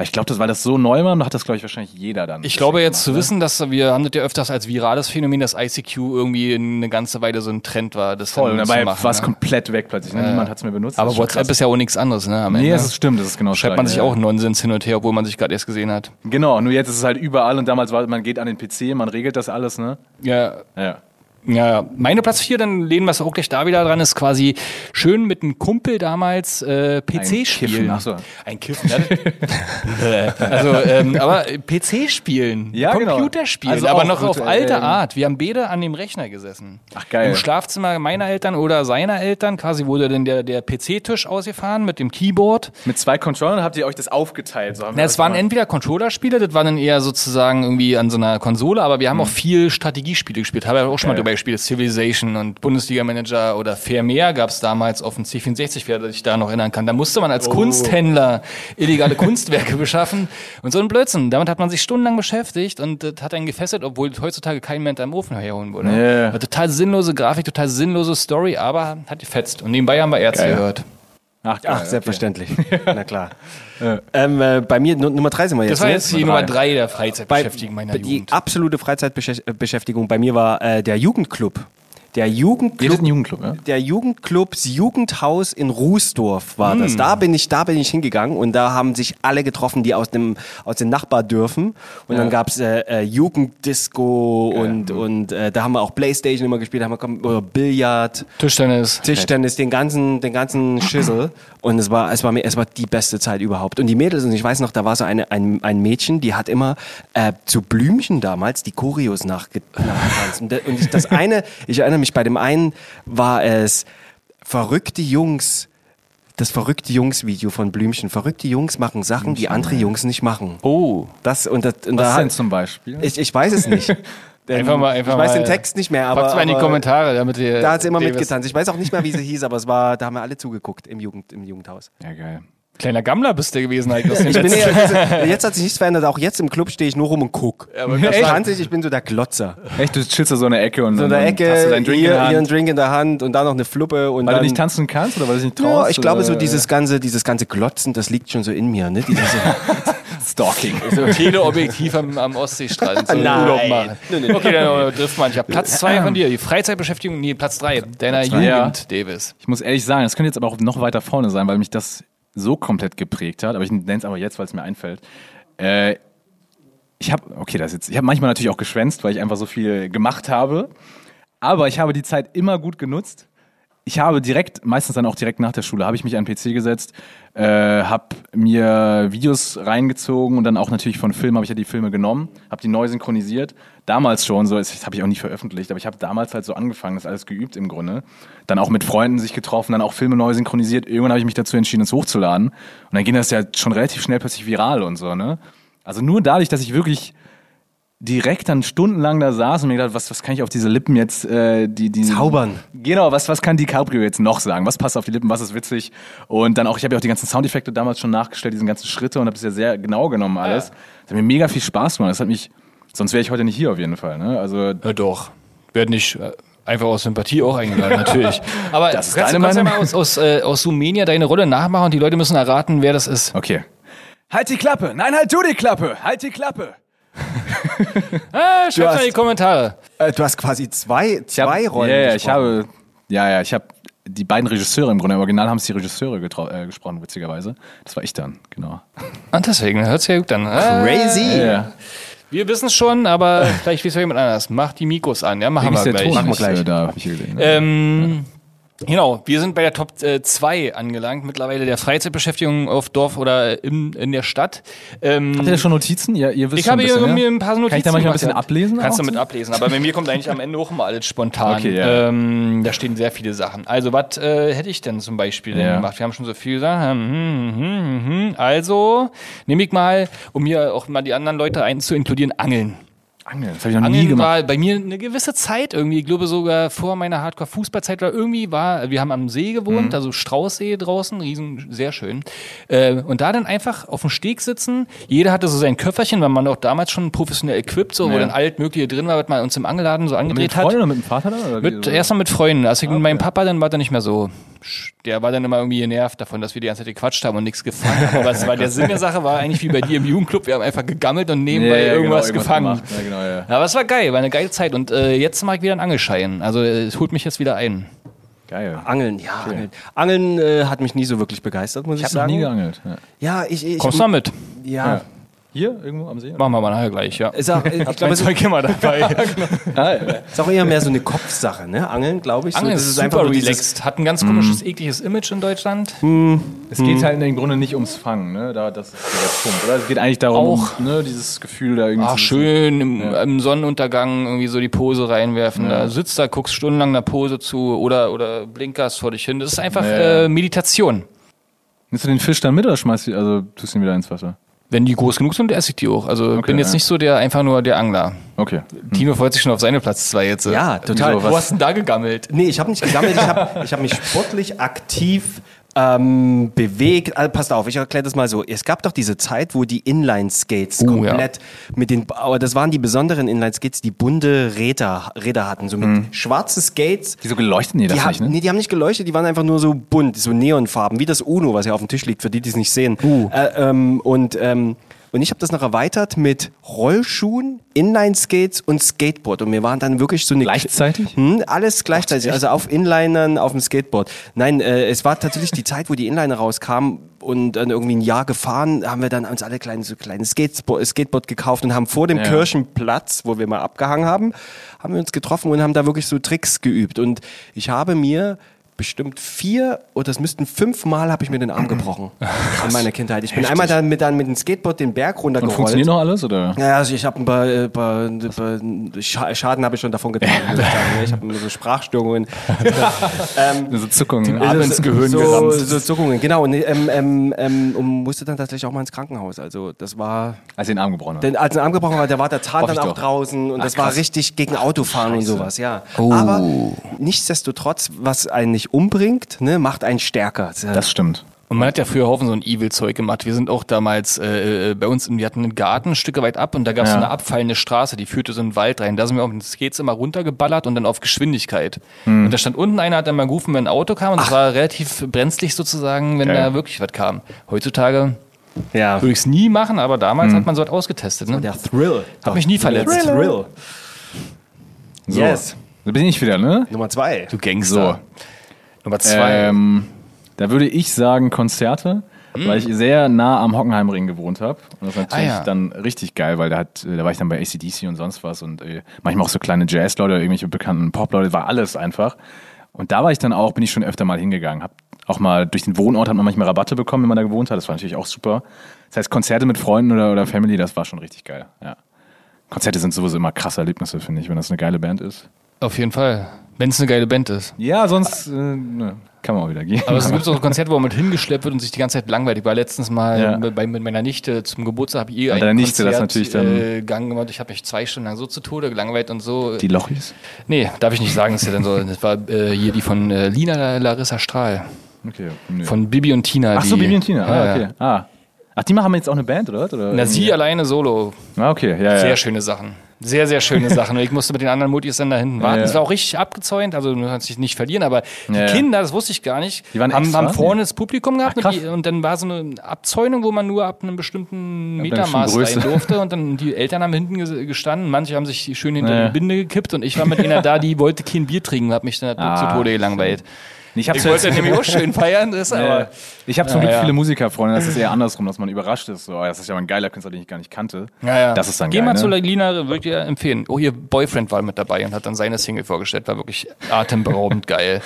[SPEAKER 1] aber ich glaube, das, weil das so neu war, hat das, glaube ich, wahrscheinlich jeder dann.
[SPEAKER 2] Ich glaube jetzt zu
[SPEAKER 1] gemacht,
[SPEAKER 2] wissen, dass wir haben das ja öfters als virales Phänomen, dass ICQ irgendwie eine ganze Weile so ein Trend war. Das
[SPEAKER 1] Voll, dabei war es
[SPEAKER 2] ne?
[SPEAKER 1] komplett weg plötzlich. Ne? Niemand hat es mehr benutzt.
[SPEAKER 2] Aber
[SPEAKER 1] schon
[SPEAKER 2] WhatsApp
[SPEAKER 1] krass.
[SPEAKER 2] ist ja auch nichts anderes, ne? Am
[SPEAKER 1] Nee,
[SPEAKER 2] Ende.
[SPEAKER 1] das ist stimmt, das ist genau
[SPEAKER 2] Schreibt man
[SPEAKER 1] Gleiche,
[SPEAKER 2] sich
[SPEAKER 1] ja.
[SPEAKER 2] auch Nonsens hin und her, obwohl man sich gerade erst gesehen hat.
[SPEAKER 1] Genau, nur jetzt ist es halt überall und damals war, man geht an den PC, man regelt das alles, ne?
[SPEAKER 2] Ja,
[SPEAKER 1] Ja.
[SPEAKER 2] Ja, meine Platz 4, dann lehnen wir es auch gleich da wieder dran, ist quasi schön mit einem Kumpel damals äh, PC
[SPEAKER 1] Kiffen,
[SPEAKER 2] spielen.
[SPEAKER 1] ach so.
[SPEAKER 2] Ein Kiffen, ne? Also, ähm, aber PC spielen,
[SPEAKER 1] Ja, genau.
[SPEAKER 2] Computerspielen,
[SPEAKER 1] Also
[SPEAKER 2] aber noch auf alte
[SPEAKER 1] ähm,
[SPEAKER 2] Art. Wir haben beide an dem Rechner gesessen.
[SPEAKER 1] Ach, geil.
[SPEAKER 2] Im Schlafzimmer meiner Eltern oder seiner Eltern, quasi wurde dann der, der PC-Tisch ausgefahren mit dem Keyboard.
[SPEAKER 1] Mit zwei Controllern habt ihr euch das aufgeteilt. So
[SPEAKER 2] Na, es waren
[SPEAKER 1] gemacht.
[SPEAKER 2] entweder Controllerspiele, das waren dann eher sozusagen irgendwie an so einer Konsole, aber wir haben auch viel Strategiespiele gespielt. Habe ja auch schon mal
[SPEAKER 1] Geil.
[SPEAKER 2] drüber gespielt. Civilization und Bundesliga-Manager oder Fairmeer gab es damals auf dem C64, wer sich da noch erinnern kann. Da musste man als Kunsthändler illegale Kunstwerke beschaffen und so ein Blödsinn. Damit hat man sich stundenlang beschäftigt und das hat einen gefesselt, obwohl heutzutage kein Mensch am Ofen herholen würde. War Total sinnlose Grafik, total sinnlose Story, aber hat gefetzt. Und nebenbei haben wir Ärzte
[SPEAKER 1] Geil.
[SPEAKER 2] gehört.
[SPEAKER 1] Ach, geil,
[SPEAKER 5] Ach,
[SPEAKER 1] okay.
[SPEAKER 5] selbstverständlich. Na klar. ähm, äh, bei mir, Nu- Nummer drei sind wir jetzt.
[SPEAKER 2] Das war
[SPEAKER 5] ne?
[SPEAKER 2] jetzt die Nummer drei der Freizeitbeschäftigung meiner
[SPEAKER 5] die
[SPEAKER 2] Jugend.
[SPEAKER 5] absolute Freizeitbeschäftigung bei mir war äh, der Jugendclub. Der Jugendclub
[SPEAKER 1] Jugendclub, ja?
[SPEAKER 5] der Jugendclubs Jugendhaus in Rußdorf war das. Da bin ich, da bin ich hingegangen und da haben sich alle getroffen, die aus dem aus den Nachbardörfen. Und dann gab's äh, äh, Jugenddisco und und äh, da haben wir auch Playstation immer gespielt, haben wir oder Billard,
[SPEAKER 2] Tischtennis.
[SPEAKER 5] Tischtennis, den ganzen den ganzen Schüssel. Und es war es war mir es war die beste Zeit überhaupt. Und die Mädels und ich weiß noch, da war so eine ein, ein Mädchen, die hat immer äh, zu Blümchen damals die Choreos nachge nachgetanzt. Und, das eine, ich erinnere mich, bei dem einen war es verrückte Jungs, das verrückte Jungs-Video von Blümchen. Verrückte Jungs machen Sachen, die andere Jungs nicht machen.
[SPEAKER 2] Oh.
[SPEAKER 5] Das und, das, und
[SPEAKER 1] Was
[SPEAKER 5] da
[SPEAKER 1] denn zum Beispiel?
[SPEAKER 5] ich, ich weiß es nicht.
[SPEAKER 2] Einfach mal- einfach
[SPEAKER 5] ich weiß
[SPEAKER 2] mal-
[SPEAKER 5] den Text nicht mehr, aber,
[SPEAKER 2] Packt's mal in die
[SPEAKER 5] aber
[SPEAKER 2] Kommentare, damit ihr.
[SPEAKER 5] da hat sie immer mitgetanzt. Ich weiß auch nicht mehr, wie sie hieß, aber es war, da haben wir alle zugeguckt im, Jugend, im Jugendhaus.
[SPEAKER 1] ja, geil.
[SPEAKER 2] Kleiner Gammler bist du gewesen, eigentlich. aus
[SPEAKER 5] Ich bin eher, jetzt hat sich nichts verändert. Auch jetzt im Club stehe ich nur rum und guck.
[SPEAKER 2] aber
[SPEAKER 5] das
[SPEAKER 2] echt?
[SPEAKER 5] tanze ich, ich bin so der Glotzer.
[SPEAKER 1] Echt, du chillst da so in der Ecke und,
[SPEAKER 5] So in der Ecke,
[SPEAKER 1] hast du deinen Drink
[SPEAKER 5] hier,
[SPEAKER 1] in der
[SPEAKER 5] hier einen
[SPEAKER 1] Hand.
[SPEAKER 5] Drink in der Hand und dann noch eine Fluppe. Und
[SPEAKER 1] Weil
[SPEAKER 5] dann,
[SPEAKER 1] du nicht tanzen kannst oder weil du dich nicht
[SPEAKER 5] Ja,
[SPEAKER 1] traust?
[SPEAKER 5] ich glaube, so dieses ganze, dieses ganze Glotzen, das liegt schon so in mir. Ne? Diese,
[SPEAKER 1] Stalking.
[SPEAKER 2] So Teleobjektiv am, am Ostseestrand. So
[SPEAKER 5] Nein.
[SPEAKER 2] Urlaub machen. Okay, dann äh, trifft man. Ich habe Platz zwei von dir. Die Freizeitbeschäftigung, nee, Platz drei. Deiner
[SPEAKER 1] zwei, ja.
[SPEAKER 2] Jugend, Davis.
[SPEAKER 1] Ich muss ehrlich sagen, das könnte jetzt aber auch noch weiter vorne sein, weil mich das so komplett geprägt hat. Aber ich nenne es aber jetzt, weil es mir einfällt. Äh, ich habe, okay, das jetzt, ich habe manchmal natürlich auch geschwänzt, weil ich einfach so viel gemacht habe. Aber ich habe die Zeit immer gut genutzt. Ich habe direkt, meistens dann auch direkt nach der Schule, habe ich mich an den PC gesetzt, äh, habe mir Videos reingezogen und dann auch natürlich von Filmen habe ich ja die Filme genommen, habe die neu synchronisiert. Damals schon, so das habe ich auch nicht veröffentlicht, aber ich habe damals halt so angefangen, das alles geübt im Grunde. Dann auch mit Freunden sich getroffen, dann auch Filme neu synchronisiert. Irgendwann habe ich mich dazu entschieden, es hochzuladen. Und dann ging das ja schon relativ schnell plötzlich viral und so, ne? Also nur dadurch, dass ich wirklich direkt dann stundenlang da saß und mir gedacht, was, was kann ich auf diese Lippen jetzt, äh, die, die
[SPEAKER 5] Zaubern.
[SPEAKER 1] Genau, was, was kann DiCaprio jetzt noch sagen? Was passt auf die Lippen? Was ist witzig? Und dann auch, ich habe ja auch die ganzen Soundeffekte damals schon nachgestellt, diesen ganzen Schritte und habe es ja sehr genau genommen alles. Das hat mir mega viel Spaß gemacht. Das hat mich, sonst wäre ich heute nicht hier auf jeden Fall. Ne? Also
[SPEAKER 2] Ja, doch. Werd nicht äh, einfach aus Sympathie auch eingeladen, natürlich. Aber
[SPEAKER 1] Das ist
[SPEAKER 2] kannst,
[SPEAKER 1] deine
[SPEAKER 2] kannst ja
[SPEAKER 1] Meinung?
[SPEAKER 2] mal aus, aus, äh, aus Sumenia deine Rolle nachmachen und die Leute müssen erraten, wer das ist.
[SPEAKER 1] okay. Halt die Klappe! Nein, halt du die Klappe! Halt die Klappe!
[SPEAKER 2] Ah, schreibt
[SPEAKER 5] hast-
[SPEAKER 2] mal in die Kommentare.
[SPEAKER 5] äh, du hast quasi zwei,
[SPEAKER 1] Ich hab-
[SPEAKER 5] zwei Rollen.
[SPEAKER 1] Ja, ja, ich habe, ja, ja, ich habe die beiden Regisseure im Grunde, im Original haben es die Regisseure äh, gesprochen, witzigerweise. Das war ich dann, genau.
[SPEAKER 2] Und deswegen hört sich ja gut an. Ah,
[SPEAKER 5] Crazy.
[SPEAKER 1] Ja.
[SPEAKER 2] Wir wissen es schon, aber vielleicht weiß ja jemand anders. Macht die Mikros an, ja, machen wir gleich.
[SPEAKER 5] Machen wir
[SPEAKER 1] Ich,
[SPEAKER 5] gleich.
[SPEAKER 1] äh, Da hab ich gesehen. ne?
[SPEAKER 2] Ähm, Genau, wir sind bei der Top 2 angelangt, mittlerweile der Freizeitbeschäftigung auf Dorf oder in, in der Stadt. Ähm,
[SPEAKER 1] Habt ihr da schon Notizen? Ihr, ihr wisst
[SPEAKER 2] ich habe
[SPEAKER 1] bisschen,
[SPEAKER 2] mir
[SPEAKER 1] ja?
[SPEAKER 2] ein paar Notizen
[SPEAKER 1] Kann ich da manchmal ein bisschen
[SPEAKER 2] ja.
[SPEAKER 1] ablesen?
[SPEAKER 2] Kannst du mit ablesen, aber bei mir kommt eigentlich am Ende auch immer alles spontan.
[SPEAKER 1] Okay, ja.
[SPEAKER 2] ähm, da stehen sehr viele Sachen. Also, was äh, hätte ich denn zum Beispiel denn
[SPEAKER 1] Ja.
[SPEAKER 2] gemacht? Wir haben schon so viel gesagt. Hm, hm, hm, hm. Also, nehme ich mal, um hier auch mal die anderen Leute einzuinkludieren, Angeln.
[SPEAKER 1] Angeln, das habe ich noch nie
[SPEAKER 2] Angeln
[SPEAKER 1] gemacht.
[SPEAKER 2] war bei mir eine gewisse Zeit irgendwie, ich glaube sogar vor meiner Hardcore-Fußballzeit war irgendwie war, wir haben am See gewohnt, also Straußsee draußen, riesen, sehr schön. Äh, und da dann einfach auf dem Steg sitzen, jeder hatte so sein Köfferchen, weil man auch damals schon professionell equipped, so, wo
[SPEAKER 1] Ja.
[SPEAKER 2] dann alt Mögliche drin war, was man uns im Angelladen so
[SPEAKER 1] Mit
[SPEAKER 2] angedreht
[SPEAKER 1] Freunden
[SPEAKER 2] hat.
[SPEAKER 1] oder mit dem Vater dann? Oder wie
[SPEAKER 2] Mit,
[SPEAKER 1] so?
[SPEAKER 2] mit Freunden. Als ich mit meinem Papa, dann war der nicht mehr so. Der war dann immer irgendwie genervt davon, dass wir die ganze Zeit gequatscht haben und nichts gefangen haben. Aber es war, der Sinn der Sache war eigentlich wie bei dir im Jugendclub. Wir haben einfach gegammelt und nebenbei
[SPEAKER 1] Ja, ja,
[SPEAKER 2] irgendwas
[SPEAKER 1] genau,
[SPEAKER 2] gefangen.
[SPEAKER 1] Ja, genau, ja.
[SPEAKER 2] Aber es war geil, war eine geile Zeit. Und äh, jetzt mache ich wieder einen Angelschein. Also äh, es holt mich jetzt wieder ein.
[SPEAKER 1] Geil.
[SPEAKER 5] Angeln, ja, Angeln. Angeln äh, hat mich nie so wirklich begeistert, muss ich,
[SPEAKER 1] Ich habe noch
[SPEAKER 5] sagen.
[SPEAKER 1] nie geangelt. Ja.
[SPEAKER 5] Ja, ich, ich
[SPEAKER 2] Kommst du mal mit?
[SPEAKER 5] Ja.
[SPEAKER 1] Ja. Hier irgendwo am See?
[SPEAKER 2] Machen wir mal nachher gleich, ja.
[SPEAKER 5] Ist auch, ich glaube, es
[SPEAKER 2] Zeug immer dabei.
[SPEAKER 5] ist auch eher mehr so eine Kopfsache, ne? Angeln, glaube ich.
[SPEAKER 2] Angeln
[SPEAKER 5] so,
[SPEAKER 2] ist super relaxed. Hat ein ganz komisches, ekliges Image in Deutschland.
[SPEAKER 1] Es geht halt im Grunde nicht ums Fangen, ne? Da, das ist der Punkt. Oder es geht eigentlich darum,
[SPEAKER 2] Auch.
[SPEAKER 1] ne, dieses Gefühl da irgendwie.
[SPEAKER 2] Ach, schön, im, im Sonnenuntergang irgendwie so die Pose reinwerfen. Da sitzt da, guckst stundenlang der Pose zu oder, oder blinkerst vor dich hin. Das ist einfach
[SPEAKER 1] Ja, ja.
[SPEAKER 2] äh, Meditation.
[SPEAKER 1] Nimmst du den Fisch dann mit oder schmeißt du, also tust du ihn wieder ins Wasser?
[SPEAKER 2] Wenn die groß genug sind, esse ich die auch. Also ich bin jetzt
[SPEAKER 1] ja.
[SPEAKER 2] nicht so der einfach nur der Angler.
[SPEAKER 1] Okay.
[SPEAKER 2] Tino freut sich schon auf seine Platz 2 jetzt.
[SPEAKER 5] Ja, total.
[SPEAKER 2] Wieso, Wo hast du denn da gegammelt?
[SPEAKER 5] Nee, ich habe nicht gesammelt, ich habe ich hab mich sportlich aktiv ähm, bewegt. Also, passt auf, ich erkläre das mal so. Es gab doch diese Zeit, wo die Inline-Skates
[SPEAKER 2] Oh,
[SPEAKER 5] komplett mit den, aber das waren die besonderen Inline-Skates, die bunte Räder, Räder hatten, so mit schwarze Skates.
[SPEAKER 1] Wieso geleuchtet? Nee, das
[SPEAKER 5] Die,
[SPEAKER 1] nicht,
[SPEAKER 5] haben,
[SPEAKER 1] ne?
[SPEAKER 5] nee, die haben nicht geleuchtet, die waren einfach nur so bunt, so Neonfarben, wie das Uno, was ja auf dem Tisch liegt, für die, die es nicht sehen.
[SPEAKER 1] Uh.
[SPEAKER 5] Äh, ähm, und ähm, Und ich habe das noch erweitert mit Rollschuhen, Inline-Skates und Skateboard. Und wir waren dann wirklich so eine...
[SPEAKER 1] Gleichzeitig?
[SPEAKER 5] Hm, alles gleichzeitig. Also auf Inlinern, auf dem Skateboard. Nein, äh, es war tatsächlich die Zeit, wo die Inliner rauskamen und dann irgendwie ein Jahr gefahren, haben wir dann uns alle kleine, so kleine Skateboard, Skateboard gekauft und haben vor dem
[SPEAKER 1] Ja.
[SPEAKER 5] Kirchenplatz, wo wir mal abgehangen haben, haben wir uns getroffen und haben da wirklich so Tricks geübt. Und ich habe mir bestimmt vier oder es müssten fünfmal habe ich mir den Arm gebrochen in meiner Kindheit. Ich bin einmal dann mit, dann mit dem Skateboard den Berg
[SPEAKER 1] Und
[SPEAKER 5] runtergerollt.
[SPEAKER 1] funktioniert noch alles? Oder?
[SPEAKER 5] Ja, also ich habe ein paar, äh, paar, paar Scha- Schaden habe ich schon davon muss ich ne? Habe so Sprachstörungen.
[SPEAKER 1] So Zuckungen.
[SPEAKER 2] Arm ins Gehirn
[SPEAKER 5] so,
[SPEAKER 2] gerammt.
[SPEAKER 5] so Zuckungen, genau. Und, ähm, ähm, ähm, und musste dann tatsächlich auch mal ins Krankenhaus. Also das war,
[SPEAKER 1] Als den Arm gebrochen
[SPEAKER 5] denn als ein Arm gebrochen war, da war der Zahn dann auch
[SPEAKER 1] doch.
[SPEAKER 5] draußen und
[SPEAKER 1] Ach,
[SPEAKER 5] das war
[SPEAKER 1] krass.
[SPEAKER 5] richtig gegen Autofahren und
[SPEAKER 1] Scheiße.
[SPEAKER 5] sowas, ja.
[SPEAKER 2] Oh.
[SPEAKER 5] Aber nichtsdestotrotz, was einen nicht umbringt, ne, macht einen stärker.
[SPEAKER 1] Das stimmt.
[SPEAKER 2] Und man hat ja früher Haufen so ein Evil-Zeug gemacht. Wir sind auch damals äh, äh, bei uns, wir hatten einen Garten ein Stück weit ab und da gab es
[SPEAKER 1] Ja.
[SPEAKER 2] so eine abfallende Straße, die führte so in den Wald rein. Da sind wir auf den Skates immer runtergeballert und dann auf Geschwindigkeit.
[SPEAKER 1] Hm.
[SPEAKER 2] Und da stand unten einer, hat dann mal gerufen, wenn ein Auto kam und es war relativ brenzlig sozusagen, wenn
[SPEAKER 1] Geil.
[SPEAKER 2] da wirklich was kam. Heutzutage
[SPEAKER 5] ja.
[SPEAKER 2] würde ich es nie machen, aber
[SPEAKER 1] Hm.
[SPEAKER 2] damals hat man so was ausgetestet. Ne?
[SPEAKER 5] Der Thrill.
[SPEAKER 2] Hab mich nie verletzt.
[SPEAKER 5] Der Thrill.
[SPEAKER 1] So.
[SPEAKER 5] Yes.
[SPEAKER 1] Da bin ich wieder, ne?
[SPEAKER 5] Nummer zwei.
[SPEAKER 2] Du Gangster. Nummer zwei.
[SPEAKER 1] Ähm, da würde ich sagen Konzerte, weil ich sehr nah am Hockenheimring gewohnt habe. Und das ist natürlich
[SPEAKER 2] Ah, ja.
[SPEAKER 1] dann richtig geil, weil da, hat, äh, da war ich dann bei ACDC und sonst was und äh, manchmal auch so kleine Jazz-Leute, irgendwelche bekannten Pop-Leute, war alles einfach. Und da war ich dann auch, bin ich schon öfter mal hingegangen. Hab auch mal durch den Wohnort hat man manchmal Rabatte bekommen, wenn man da gewohnt hat. Das war natürlich auch super. Das heißt, Konzerte mit Freunden oder, oder Family, das war schon richtig geil. Ja. Konzerte sind sowieso immer krasse Erlebnisse, finde ich, wenn das eine geile Band ist.
[SPEAKER 2] Auf jeden Fall. Wenn es eine geile Band ist.
[SPEAKER 1] Ja, sonst äh, ne, kann man auch wieder gehen.
[SPEAKER 2] Aber es gibt auch Konzerte, wo man mit hingeschleppt wird und sich die ganze Zeit langweilt. Ich war letztens mal
[SPEAKER 1] Ja.
[SPEAKER 2] bei, mit meiner Nichte zum Geburtstag, habe ich ihr
[SPEAKER 1] Und
[SPEAKER 2] ein
[SPEAKER 1] deine Nichte, das natürlich dann-
[SPEAKER 2] äh, Gang gemacht. Ich habe mich zwei Stunden lang so zu Tode gelangweilt und so.
[SPEAKER 1] Die Lochis.
[SPEAKER 2] nee, darf ich nicht sagen, ist ja dann so. Das war äh, hier die von äh, Lina Larissa Strahl.
[SPEAKER 1] Okay. Nö.
[SPEAKER 2] Von Bibi und Tina.
[SPEAKER 1] Ach so, Bibi und Tina. Ah,
[SPEAKER 2] Ja,
[SPEAKER 1] okay.
[SPEAKER 2] ja.
[SPEAKER 1] Ah. Ach, die machen jetzt auch eine Band, oder? oder
[SPEAKER 2] Na, sie
[SPEAKER 1] irgendwie?
[SPEAKER 2] alleine solo.
[SPEAKER 1] Ah, okay, ja, ja.
[SPEAKER 2] Sehr schöne Sachen. Sehr, sehr schöne Sachen. Und ich musste mit den anderen Mutis dann da hinten warten.
[SPEAKER 1] Ja.
[SPEAKER 2] Das war auch richtig abgezäunt, also du kannst dich nicht verlieren, aber die
[SPEAKER 1] Ja.
[SPEAKER 2] Kinder, das wusste ich gar nicht,
[SPEAKER 1] Die waren
[SPEAKER 2] haben,
[SPEAKER 1] extra?
[SPEAKER 2] haben vorne das Publikum gehabt
[SPEAKER 1] Ach,
[SPEAKER 2] und, die, und dann war so eine Abzäunung, wo man nur ab einem bestimmten Metermaß rein durfte und dann die Eltern haben hinten ges- gestanden, manche haben sich schön hinter die Binde gekippt und ich war mit einer da, die wollte kein Bier trinken, hat mich dann
[SPEAKER 1] Ah,
[SPEAKER 2] zu Tode gelangweilt.
[SPEAKER 1] Ich habe
[SPEAKER 2] Ich wollte nämlich auch schön feiern, das aber...
[SPEAKER 1] ich hab zum Glück viele Musikerfreunde, das ist eher andersrum, dass man überrascht ist. So, das ist ja mal ein geiler Künstler, den ich gar nicht kannte.
[SPEAKER 2] Ja, ja.
[SPEAKER 1] Das ist dann
[SPEAKER 2] Geh
[SPEAKER 1] geil,
[SPEAKER 2] mal
[SPEAKER 1] ne?
[SPEAKER 2] zu Lina, würde ich dir empfehlen. Oh, ihr Boyfriend war mit dabei und hat dann seine Single vorgestellt. War wirklich atemberaubend geil.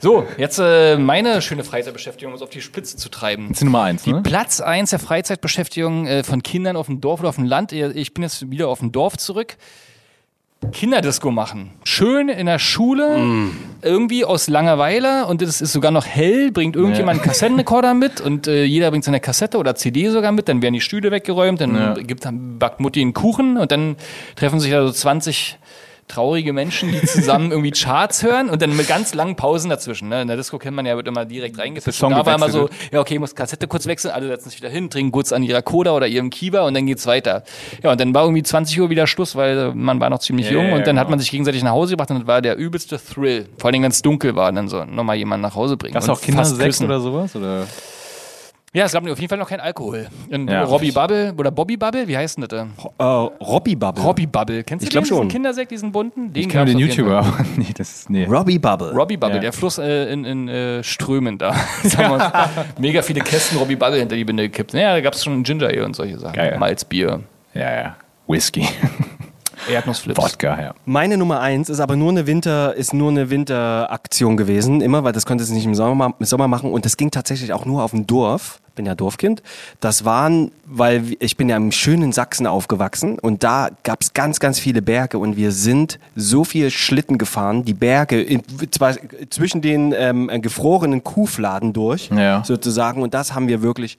[SPEAKER 2] So, jetzt äh, meine schöne Freizeitbeschäftigung, um es auf die Spitze zu treiben.
[SPEAKER 1] Das ist die Nummer eins, ne?
[SPEAKER 2] Platz eins der Freizeitbeschäftigung äh, von Kindern auf dem Dorf oder auf dem Land. Ich bin jetzt wieder auf dem Dorf zurück. Kinderdisco machen. Schön in der Schule, irgendwie aus Langeweile und es ist sogar noch hell, bringt irgendjemand einen Kassettenrekorder mit und äh, jeder bringt seine Kassette oder CD sogar mit, dann werden die Stühle weggeräumt, dann
[SPEAKER 1] Ja.
[SPEAKER 2] gibt, dann backt Mutti einen Kuchen und dann treffen sich da so 20 traurige Menschen, die zusammen irgendwie Charts hören und dann mit ganz langen Pausen dazwischen. Ne? In der Disco kennt man ja, wird immer direkt reingefischt. Da war immer so, ja okay, muss Kassette kurz wechseln, alle setzen sich wieder hin, trinken kurz an ihrer Cola oder ihrem Kiba und dann geht's weiter. Ja, und dann war irgendwie 20 Uhr wieder Schluss, weil man war noch ziemlich
[SPEAKER 1] Ja,
[SPEAKER 2] jung und dann hat
[SPEAKER 1] genau.
[SPEAKER 2] man sich gegenseitig nach Hause gebracht und das war der übelste Thrill. Vor allem, wenn es dunkel war, dann so nochmal jemanden nach Hause bringen.
[SPEAKER 1] Gab's
[SPEAKER 2] und
[SPEAKER 1] auch Kindersex oder sowas? Oder?
[SPEAKER 2] Ja, es gab auf jeden Fall noch keinen Alkohol. Und
[SPEAKER 1] Ja,
[SPEAKER 2] Robbie. Bubble oder Bobby Bubble, wie heißt denn das?
[SPEAKER 5] Äh, Robbie Bubble.
[SPEAKER 2] Robbie Bubble. Kennst du
[SPEAKER 5] Ich
[SPEAKER 2] den, diesen
[SPEAKER 5] schon.
[SPEAKER 2] Kindersekt, diesen bunten? Den
[SPEAKER 1] Ich kenne den YouTuber, aber nee, das ist, nee.
[SPEAKER 5] Robbie Bubble.
[SPEAKER 2] Robbie Bubble,
[SPEAKER 1] Ja.
[SPEAKER 2] der Fluss äh, in, in äh, Strömen da. Mega viele Kästen Robbie Bubble hinter die Binde gekippt. Naja, da gab es schon Ginger Ale und solche Sachen.
[SPEAKER 1] Geil.
[SPEAKER 2] Malzbier,
[SPEAKER 1] Ja, ja. Whisky.
[SPEAKER 2] Erdnussflips.
[SPEAKER 1] Wodka, ja.
[SPEAKER 5] Meine Nummer eins ist aber nur eine Winter, ist nur eine Winteraktion gewesen, immer, weil das konnte es nicht im Sommer, im Sommer machen und das ging tatsächlich auch nur auf dem Dorf. Bin ja Dorfkind. Das waren, weil ich bin ja im schönen Sachsen aufgewachsen und da gab es ganz, ganz viele Berge und wir sind so viel Schlitten gefahren, die Berge in, zwar zwischen den ähm, gefrorenen Kuhfladen durch,
[SPEAKER 1] Ja.
[SPEAKER 5] sozusagen. Und das haben wir wirklich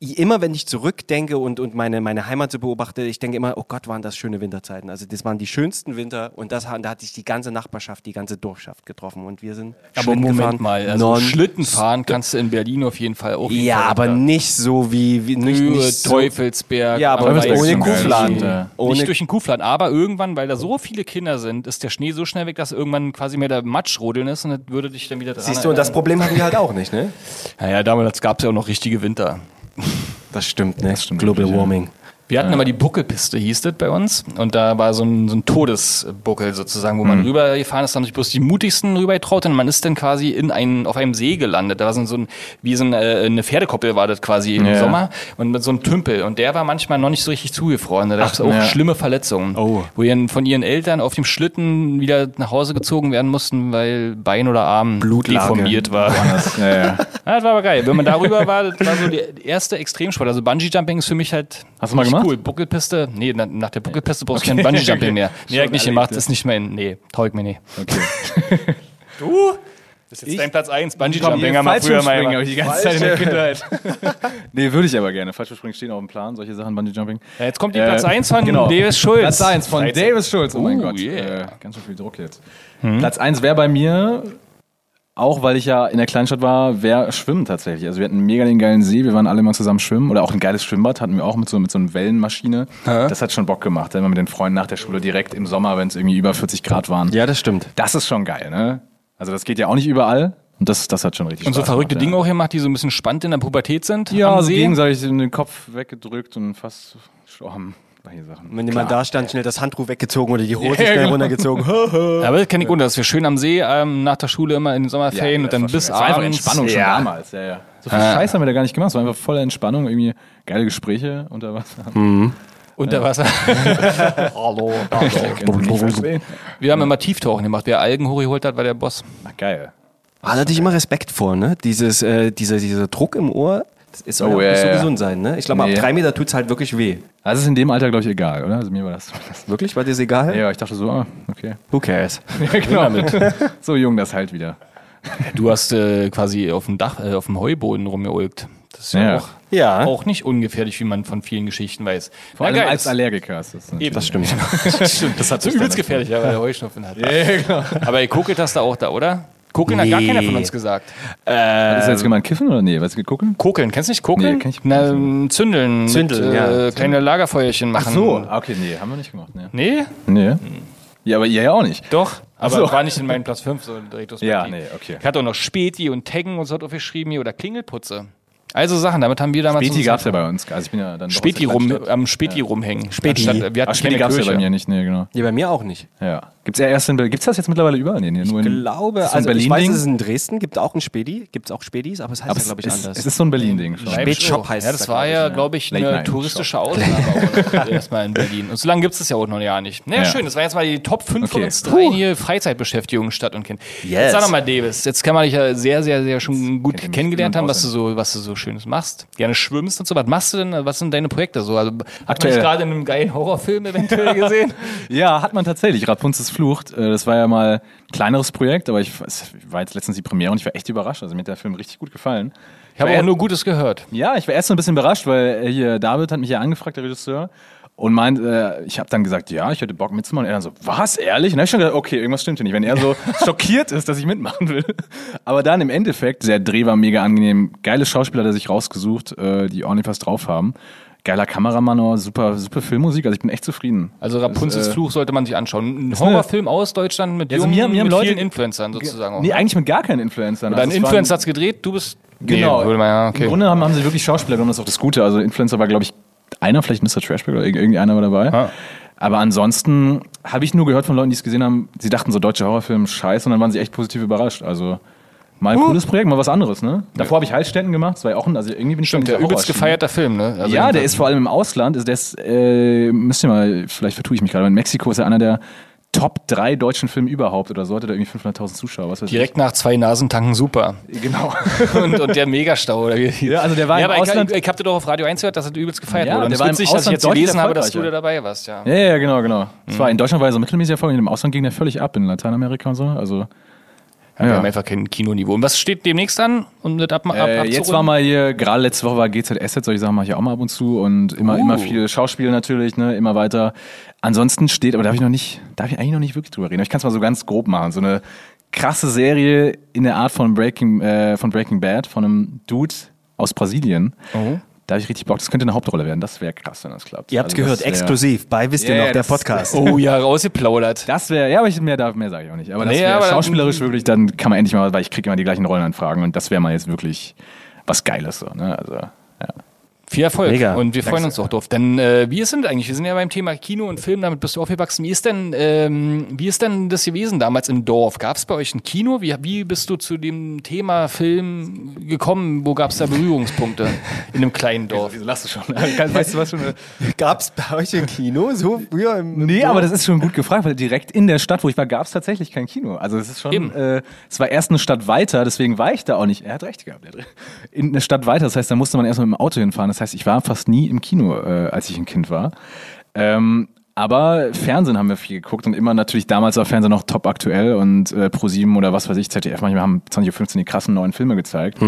[SPEAKER 5] immer wenn ich zurückdenke und, und meine, meine Heimat so beobachte, ich denke immer, oh Gott, waren das schöne Winterzeiten. Also das waren die schönsten Winter und das, da hatte ich die ganze Nachbarschaft, die ganze Dorfschaft getroffen und wir sind
[SPEAKER 2] Aber
[SPEAKER 5] Schlitten
[SPEAKER 2] Moment
[SPEAKER 5] gefahren.
[SPEAKER 2] mal, also
[SPEAKER 5] Non-
[SPEAKER 2] Schlitten fahren kannst du in Berlin auf jeden Fall auch.
[SPEAKER 5] Ja, aber nicht so wie, wie nicht,
[SPEAKER 2] Höhe,
[SPEAKER 5] nicht so,
[SPEAKER 2] Teufelsberg.
[SPEAKER 5] Ja, aber
[SPEAKER 1] geil,
[SPEAKER 5] Kuhfladen.
[SPEAKER 1] ja.
[SPEAKER 2] Nicht
[SPEAKER 5] Ohne,
[SPEAKER 2] durch den Kuhfladen, aber irgendwann, weil da so viele Kinder sind, ist der Schnee so schnell weg, dass irgendwann quasi mehr der Matschrodeln ist und das würde dich dann wieder dran
[SPEAKER 5] siehst du, und das. Problem haben wir halt auch nicht, ne?
[SPEAKER 2] Naja, damals gab es ja auch noch richtige Winter.
[SPEAKER 5] Das stimmt, ne?
[SPEAKER 1] stimmt
[SPEAKER 5] Global
[SPEAKER 1] wirklich, ja.
[SPEAKER 2] Wir hatten immer die Buckelpiste, hieß das bei uns. Und da war so ein, so ein Todesbuckel sozusagen, wo man rübergefahren ist, haben sich bloß die mutigsten rübergetraut und man ist dann quasi in einen, auf einem See gelandet. Da war so ein, ein wie so ein, äh, eine Pferdekoppel war das quasi im
[SPEAKER 1] Ja.
[SPEAKER 2] Sommer und mit so einem Tümpel. Und der war manchmal noch nicht so richtig zugefroren. Da gab es auch
[SPEAKER 1] ja.
[SPEAKER 2] schlimme Verletzungen.
[SPEAKER 5] Oh.
[SPEAKER 2] Wo ihren, von ihren Eltern auf dem Schlitten wieder nach Hause gezogen werden mussten, weil Bein oder Arm
[SPEAKER 5] Blutlage.
[SPEAKER 2] deformiert war.
[SPEAKER 1] Das, ja, ja.
[SPEAKER 2] Ja, das war aber geil. Wenn man darüber war, das war so der erste Extremsport. Also Bungee-Jumping ist für mich halt
[SPEAKER 1] Hast du mal
[SPEAKER 2] richtig
[SPEAKER 1] gemacht?
[SPEAKER 2] cool. Buckelpiste, nee, na, nach der Buckelpiste brauchst du kein Bungee-Jumping
[SPEAKER 1] okay.
[SPEAKER 2] mehr. Nee, hab ich nicht gemacht, ist nicht mehr in, nee, ich mir nicht.
[SPEAKER 1] Okay.
[SPEAKER 2] Du? Das ist jetzt dein Platz 1,
[SPEAKER 1] Komm,
[SPEAKER 2] Bungee-Jumping haben wir früher mal gemacht.
[SPEAKER 1] ich die ganze Zeit in der Kindheit. nee, würde ich aber gerne. Fallschirmspringen stehen auf dem Plan, solche Sachen, Bungee-Jumping.
[SPEAKER 2] Ja, jetzt kommt die
[SPEAKER 1] Äh,
[SPEAKER 2] Platz 1 von
[SPEAKER 1] genau.
[SPEAKER 2] Davis Schulz.
[SPEAKER 1] Platz 1 von
[SPEAKER 2] 13.
[SPEAKER 1] Davis Schulz. Oh mein
[SPEAKER 2] Uh,
[SPEAKER 1] Gott.
[SPEAKER 2] yeah.
[SPEAKER 1] Äh, ganz schön viel Druck jetzt. Platz 1 wäre bei mir, auch weil ich ja in der Kleinstadt war, wäre Schwimmen tatsächlich. Also wir hatten mega den geilen See, wir waren alle mal zusammen schwimmen. Oder auch ein geiles Schwimmbad hatten wir auch mit so, mit so einer Wellenmaschine. Das hat schon Bock gemacht. Dann immer mit den Freunden nach der Schule direkt im Sommer, wenn es irgendwie über 40 Grad waren.
[SPEAKER 5] Ja, das stimmt.
[SPEAKER 1] Das ist schon geil, ne? Also das geht ja auch nicht überall. Und das, das hat schon richtig
[SPEAKER 2] Und so
[SPEAKER 1] Spaß
[SPEAKER 2] verrückte
[SPEAKER 1] gemacht,
[SPEAKER 2] Dinge auch gemacht, die so ein bisschen spannend in der Pubertät sind.
[SPEAKER 1] Ja,
[SPEAKER 2] am
[SPEAKER 1] also gegenseitig in den Kopf weggedrückt und fast gestorben. Solche Sachen.
[SPEAKER 5] Wenn jemand da stand, schnell das Handtuch weggezogen oder die Hose
[SPEAKER 1] Ja,
[SPEAKER 5] schnell
[SPEAKER 1] genau.
[SPEAKER 5] runtergezogen.
[SPEAKER 2] Ja, aber das kenne ich gut, dass wir schön am See ähm, nach der Schule immer in den Sommerferien und dann bis
[SPEAKER 1] das war einfach
[SPEAKER 2] abends.
[SPEAKER 1] Entspannung schon
[SPEAKER 2] ja.
[SPEAKER 1] damals. Ja, ja. So viel Scheiß haben wir da gar nicht gemacht. Es war einfach volle Entspannung, irgendwie geile Gespräche unter Wasser.
[SPEAKER 2] Unter Wasser. Hallo.
[SPEAKER 1] Hallo.
[SPEAKER 2] Wir haben immer Tieftauchen gemacht. Wer Algen hochgeholt hat, war der Boss.
[SPEAKER 1] Geil.
[SPEAKER 5] Ah, da hatte ich immer Respekt vor, ne? Dieses, äh, dieser, dieser Druck im Ohr, das ist
[SPEAKER 1] Oh,
[SPEAKER 5] auch
[SPEAKER 1] ja,
[SPEAKER 5] nicht so gesund sein, ne? Ich glaube,
[SPEAKER 1] Nee.
[SPEAKER 5] ab drei Meter tut's halt wirklich weh.
[SPEAKER 1] Also ist in dem Alter, glaube ich, egal, oder? Also mir war das.
[SPEAKER 5] Wirklich? War dir das egal?
[SPEAKER 1] Ja, ich dachte so, ah, okay.
[SPEAKER 5] Who cares?
[SPEAKER 1] Ja, genau. so jung, das halt wieder.
[SPEAKER 2] Du hast äh, quasi auf dem Dach, äh, auf dem Heuboden rumgeulgt. Das ist ja,
[SPEAKER 1] Ja.
[SPEAKER 2] Auch,
[SPEAKER 5] Ja.
[SPEAKER 2] auch nicht ungefährlich, wie man von vielen Geschichten weiß.
[SPEAKER 1] Vor allem
[SPEAKER 2] geil,
[SPEAKER 1] als Allergiker ist das.
[SPEAKER 2] Eben.
[SPEAKER 5] Das stimmt.
[SPEAKER 2] Stimmt, das hat so übelst gefährlich, weil er Heuschnupfen hat.
[SPEAKER 1] Ja, genau.
[SPEAKER 2] Aber ihr kokelt das da auch da, oder? Kokeln hat gar
[SPEAKER 5] Nee.
[SPEAKER 2] keiner von uns gesagt.
[SPEAKER 1] Ist das jetzt gemeint Kiffen oder nee? Was gucken?
[SPEAKER 2] Kokeln, kennst du nicht Kokeln?
[SPEAKER 1] Nee, kenn ich
[SPEAKER 2] Na, ähm, Zündeln.
[SPEAKER 5] Zündeln,
[SPEAKER 2] mit,
[SPEAKER 5] ja.
[SPEAKER 2] äh, Kleine Lagerfeuerchen machen.
[SPEAKER 1] Ach so, okay, nee, haben wir nicht gemacht. Nee.
[SPEAKER 2] Nee?
[SPEAKER 1] nee. Ja, aber ihr ja auch nicht.
[SPEAKER 2] Doch. Aber
[SPEAKER 1] so.
[SPEAKER 2] war nicht in meinem Platz 5, so direkt
[SPEAKER 1] Ja, nee, okay.
[SPEAKER 2] Ich hatte auch noch Späti und Taggen und so hat aufgeschrieben hier oder Klingelputze. Also Sachen, damit haben wir damals
[SPEAKER 1] Späti gab es ja bei uns. Also ich bin ja dann aus
[SPEAKER 2] Späti rum, am Späti rumhängen.
[SPEAKER 5] Späti.
[SPEAKER 2] Anstatt- Wir hatten
[SPEAKER 1] Ach, Späti
[SPEAKER 2] keine
[SPEAKER 1] gab es ja bei mir nicht, nee, genau.
[SPEAKER 5] Ja, bei mir auch nicht.
[SPEAKER 1] Ja. Gibt's ja erst in Berlin. Gibt's das jetzt mittlerweile überall? Nee, nee, nur
[SPEAKER 5] Ich
[SPEAKER 1] in,
[SPEAKER 5] glaube,
[SPEAKER 1] ist das so
[SPEAKER 5] also ich weiß, es ist in Dresden, gibt auch ein Spedi, gibt es auch Spedis, aber es heißt
[SPEAKER 1] Aber
[SPEAKER 5] ja,
[SPEAKER 1] es,
[SPEAKER 5] glaube ich,
[SPEAKER 1] ist,
[SPEAKER 5] anders.
[SPEAKER 1] es ist so ein Berlin-Ding schon.
[SPEAKER 2] Leipzig
[SPEAKER 5] Spätshop
[SPEAKER 2] auch.
[SPEAKER 5] heißt
[SPEAKER 2] ja,
[SPEAKER 5] es
[SPEAKER 2] das
[SPEAKER 5] da,
[SPEAKER 2] war ja,
[SPEAKER 5] ich,
[SPEAKER 2] glaube ich, eine
[SPEAKER 1] Night
[SPEAKER 2] touristische
[SPEAKER 1] Shop.
[SPEAKER 2] Ausnahme auch erstmal in Berlin. Und so lange gibt es das ja auch noch ja nicht. Naja,
[SPEAKER 1] Ja.
[SPEAKER 2] schön, das war jetzt mal die Top 5 von
[SPEAKER 1] Okay.
[SPEAKER 2] uns drei hier Freizeitbeschäftigungen Stadt und Kind.
[SPEAKER 5] Yes.
[SPEAKER 2] Jetzt sag doch mal, Davis, jetzt kann man dich ja sehr, sehr, sehr schon gut kennengelernt haben, was du so, was du so Schönes machst. Gerne schwimmst und so. Was machst du denn? Was sind deine Projekte so? Also, hat man dich gerade in einem geilen Horrorfilm eventuell gesehen?
[SPEAKER 1] Ja, hat man tatsächlich. Rapunzels Flucht. Äh, Das war ja mal ein kleineres Projekt, aber ich es war jetzt letztens die Premiere und ich war echt überrascht. Also mir hat der Film richtig gut gefallen.
[SPEAKER 2] Ich habe auch nur Gutes gehört.
[SPEAKER 1] Ja, ich war erst so ein bisschen überrascht, weil äh, hier David hat mich ja angefragt, der Regisseur. Und meint, äh, ich habe dann gesagt, ja, ich hätte Bock mitzumachen. Und er dann so, was, ehrlich? Und dann hab ich schon gedacht, okay, irgendwas stimmt hier nicht. Wenn er so schockiert ist, dass ich mitmachen will. Aber dann im Endeffekt, der Dreh war mega angenehm. Geile Schauspieler hat er sich rausgesucht, äh, die ordentlich was drauf haben. Geiler Kameramann, super, super Filmmusik. Also ich bin echt zufrieden.
[SPEAKER 2] Also Rapunzels
[SPEAKER 1] äh,
[SPEAKER 2] Fluch sollte man sich anschauen. Ein Horrorfilm aus Deutschland mit,
[SPEAKER 1] Also
[SPEAKER 2] jungen,
[SPEAKER 1] mir- mir
[SPEAKER 2] mit
[SPEAKER 1] Leute-
[SPEAKER 2] vielen Influencern sozusagen. auch,
[SPEAKER 1] Nee,
[SPEAKER 2] ne?
[SPEAKER 1] eigentlich mit gar keinen Influencern.
[SPEAKER 2] Dein
[SPEAKER 1] Also
[SPEAKER 2] Influencer hat's gedreht, du bist.
[SPEAKER 1] Genau.
[SPEAKER 2] Nee, man, ja, okay.
[SPEAKER 1] Im Grunde haben, haben sie wirklich Schauspieler genommen, das ist auch das Gute. Also Influencer war, glaube ich, einer, vielleicht Mr. Trashback oder irg- irgendeiner war dabei.
[SPEAKER 2] Ja.
[SPEAKER 1] Aber ansonsten habe ich nur gehört von Leuten, die es gesehen haben, sie dachten so deutsche Horrorfilm scheiße und dann waren sie echt positiv überrascht. Also mal ein cooles Projekt, mal was anderes, ne? Davor habe ich Heilstätten gemacht, das war ja auch ein, also irgendwie bin ich schon
[SPEAKER 2] Stimmt, der
[SPEAKER 1] in dieser
[SPEAKER 2] übelst
[SPEAKER 1] Horrorschiene.
[SPEAKER 2] gefeierter Film, ne? Also
[SPEAKER 1] ja, der ist vor allem im Ausland, ist der ist, äh, müsst ihr mal, vielleicht vertue ich mich gerade, aber in Mexiko ist er einer der Top drei deutschen Filme überhaupt oder so, hatte da irgendwie 500.000 Zuschauer, was weiß
[SPEAKER 2] Direkt nach zwei Nasentanken super.
[SPEAKER 1] ich. Genau.
[SPEAKER 2] und, und der Megastau. Oder wie?
[SPEAKER 1] Ja, also der war
[SPEAKER 2] ja,
[SPEAKER 1] im
[SPEAKER 2] aber
[SPEAKER 1] Ausland-
[SPEAKER 2] Ich, ich, ich habe dir doch auf Radio 1 gehört, dass es übelst gefeiert
[SPEAKER 1] Ja,
[SPEAKER 2] wurde. Und
[SPEAKER 1] der war
[SPEAKER 2] ist
[SPEAKER 1] im
[SPEAKER 2] witzig, dass ich
[SPEAKER 1] Ausland
[SPEAKER 2] jetzt gelesen habe, dass du da dabei warst. Ja.
[SPEAKER 1] Ja, ja, genau, genau. Es
[SPEAKER 2] Mhm.
[SPEAKER 1] war in Deutschland war er so mittelmäßig erfolgreich, im Ausland ging der völlig ab, in Lateinamerika und so. Also,
[SPEAKER 2] Wir
[SPEAKER 1] ja.
[SPEAKER 2] haben einfach kein Kinoniveau. Und was steht demnächst an? Um das ab, ab,
[SPEAKER 1] Äh, jetzt war mal hier, gerade letzte Woche war GZSZ, solche Sachen mache ich auch mal ab und zu und immer,
[SPEAKER 2] Uh.
[SPEAKER 1] immer viele Schauspiele natürlich, ne, immer weiter. Ansonsten steht, aber darf ich noch nicht, darf ich eigentlich noch nicht wirklich drüber reden. Ich kann es mal so ganz grob machen. So eine krasse Serie in der Art von Breaking, äh, von Breaking Bad, von einem Dude aus Brasilien.
[SPEAKER 2] Oh.
[SPEAKER 1] Da habe ich richtig Bock. Das könnte eine Hauptrolle werden. Das wäre krass, wenn das klappt.
[SPEAKER 5] Ihr habt's
[SPEAKER 1] Also
[SPEAKER 5] gehört, exklusiv bei Wisst ihr
[SPEAKER 1] Ja,
[SPEAKER 5] noch, der Podcast.
[SPEAKER 2] Oh ja, rausgeplaudert.
[SPEAKER 1] Das wäre, ja, aber ich, mehr, darf, mehr sage ich auch nicht. Aber das
[SPEAKER 2] Nee,
[SPEAKER 1] wäre
[SPEAKER 2] aber dann-
[SPEAKER 1] schauspielerisch wirklich, dann kann man endlich mal, weil ich kriege immer die gleichen Rollenanfragen und das wäre mal jetzt wirklich was Geiles so, ne? Also, ja.
[SPEAKER 2] Viel Erfolg.
[SPEAKER 5] Mega.
[SPEAKER 2] Und wir freuen uns auch drauf. Denn äh, wie ist denn eigentlich? Wir sind ja beim Thema Kino und Film, damit bist du aufgewachsen. Wie ist denn, ähm, wie ist denn das gewesen damals im Dorf? Gab es bei euch ein Kino? Wie, wie bist du zu dem Thema Film gekommen? Wo gab es da Berührungspunkte in einem kleinen Dorf?
[SPEAKER 1] Wieso lachst du schon? Weißt du was schon?
[SPEAKER 5] Gab es bei euch ein Kino so früher im
[SPEAKER 1] Nee, aber das ist schon gut gefragt, weil direkt in der Stadt, wo ich war, gab es tatsächlich kein Kino. Also es ist schon, äh, es war erst eine Stadt weiter, deswegen war ich da auch nicht. Er hat recht gehabt. In eine Stadt weiter, das heißt, da musste man erstmal mit dem Auto hinfahren. Das heißt, ich war fast nie im Kino, äh, als ich ein Kind war. Ähm, aber Fernsehen haben wir viel geguckt und immer natürlich damals war Fernsehen noch top aktuell und äh, Pro7 oder was weiß ich, ZDF manchmal haben 20.15 Uhr die krassen neuen Filme gezeigt.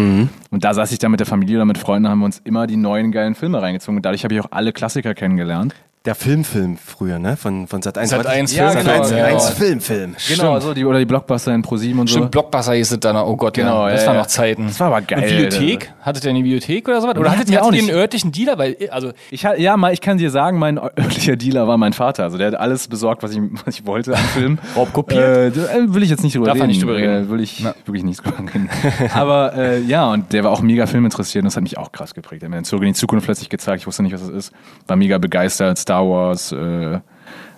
[SPEAKER 1] Und da saß ich da mit der Familie oder mit Freunden, haben wir uns immer die neuen geilen Filme reingezogen und dadurch habe ich auch alle Klassiker kennengelernt.
[SPEAKER 5] Der Filmfilm früher, ne? Von, von Sat 1.
[SPEAKER 2] Sat.1
[SPEAKER 1] Ja,
[SPEAKER 2] Film,
[SPEAKER 1] genau,
[SPEAKER 5] Sat 1,
[SPEAKER 1] ja.
[SPEAKER 5] 1 Filmfilm.
[SPEAKER 1] Genau, so die, oder die Blockbuster in Pro7 und so.
[SPEAKER 2] Stimmt, Blockbuster hieß es dann. Oh Gott,
[SPEAKER 1] Genau,
[SPEAKER 2] ja. Das
[SPEAKER 1] ja,
[SPEAKER 2] waren
[SPEAKER 1] ja.
[SPEAKER 2] noch Zeiten.
[SPEAKER 1] Das war aber geil,
[SPEAKER 2] Und Bibliothek? Hattet ihr eine Bibliothek oder sowas? Oder hattet ihr auch nicht einen örtlichen Dealer? Weil, also,
[SPEAKER 1] Ich, ja, mal, ich kann dir sagen, mein örtlicher Dealer war mein Vater. Also der hat alles besorgt, was ich, was ich wollte an Filmen.
[SPEAKER 2] Raubkopiert?
[SPEAKER 1] Äh, da- äh, will ich jetzt nicht drüber
[SPEAKER 2] Darf
[SPEAKER 1] reden.
[SPEAKER 2] nicht drüber reden.
[SPEAKER 1] Äh, will ich wirklich nicht drüber reden. Aber äh, ja, und der war auch mega filminteressiert und das hat mich auch krass geprägt. Er hat mir dann zurück in die Zukunft plötzlich gezeigt. Ich wusste nicht, was das ist. War mega begeistert. Star Wars, äh,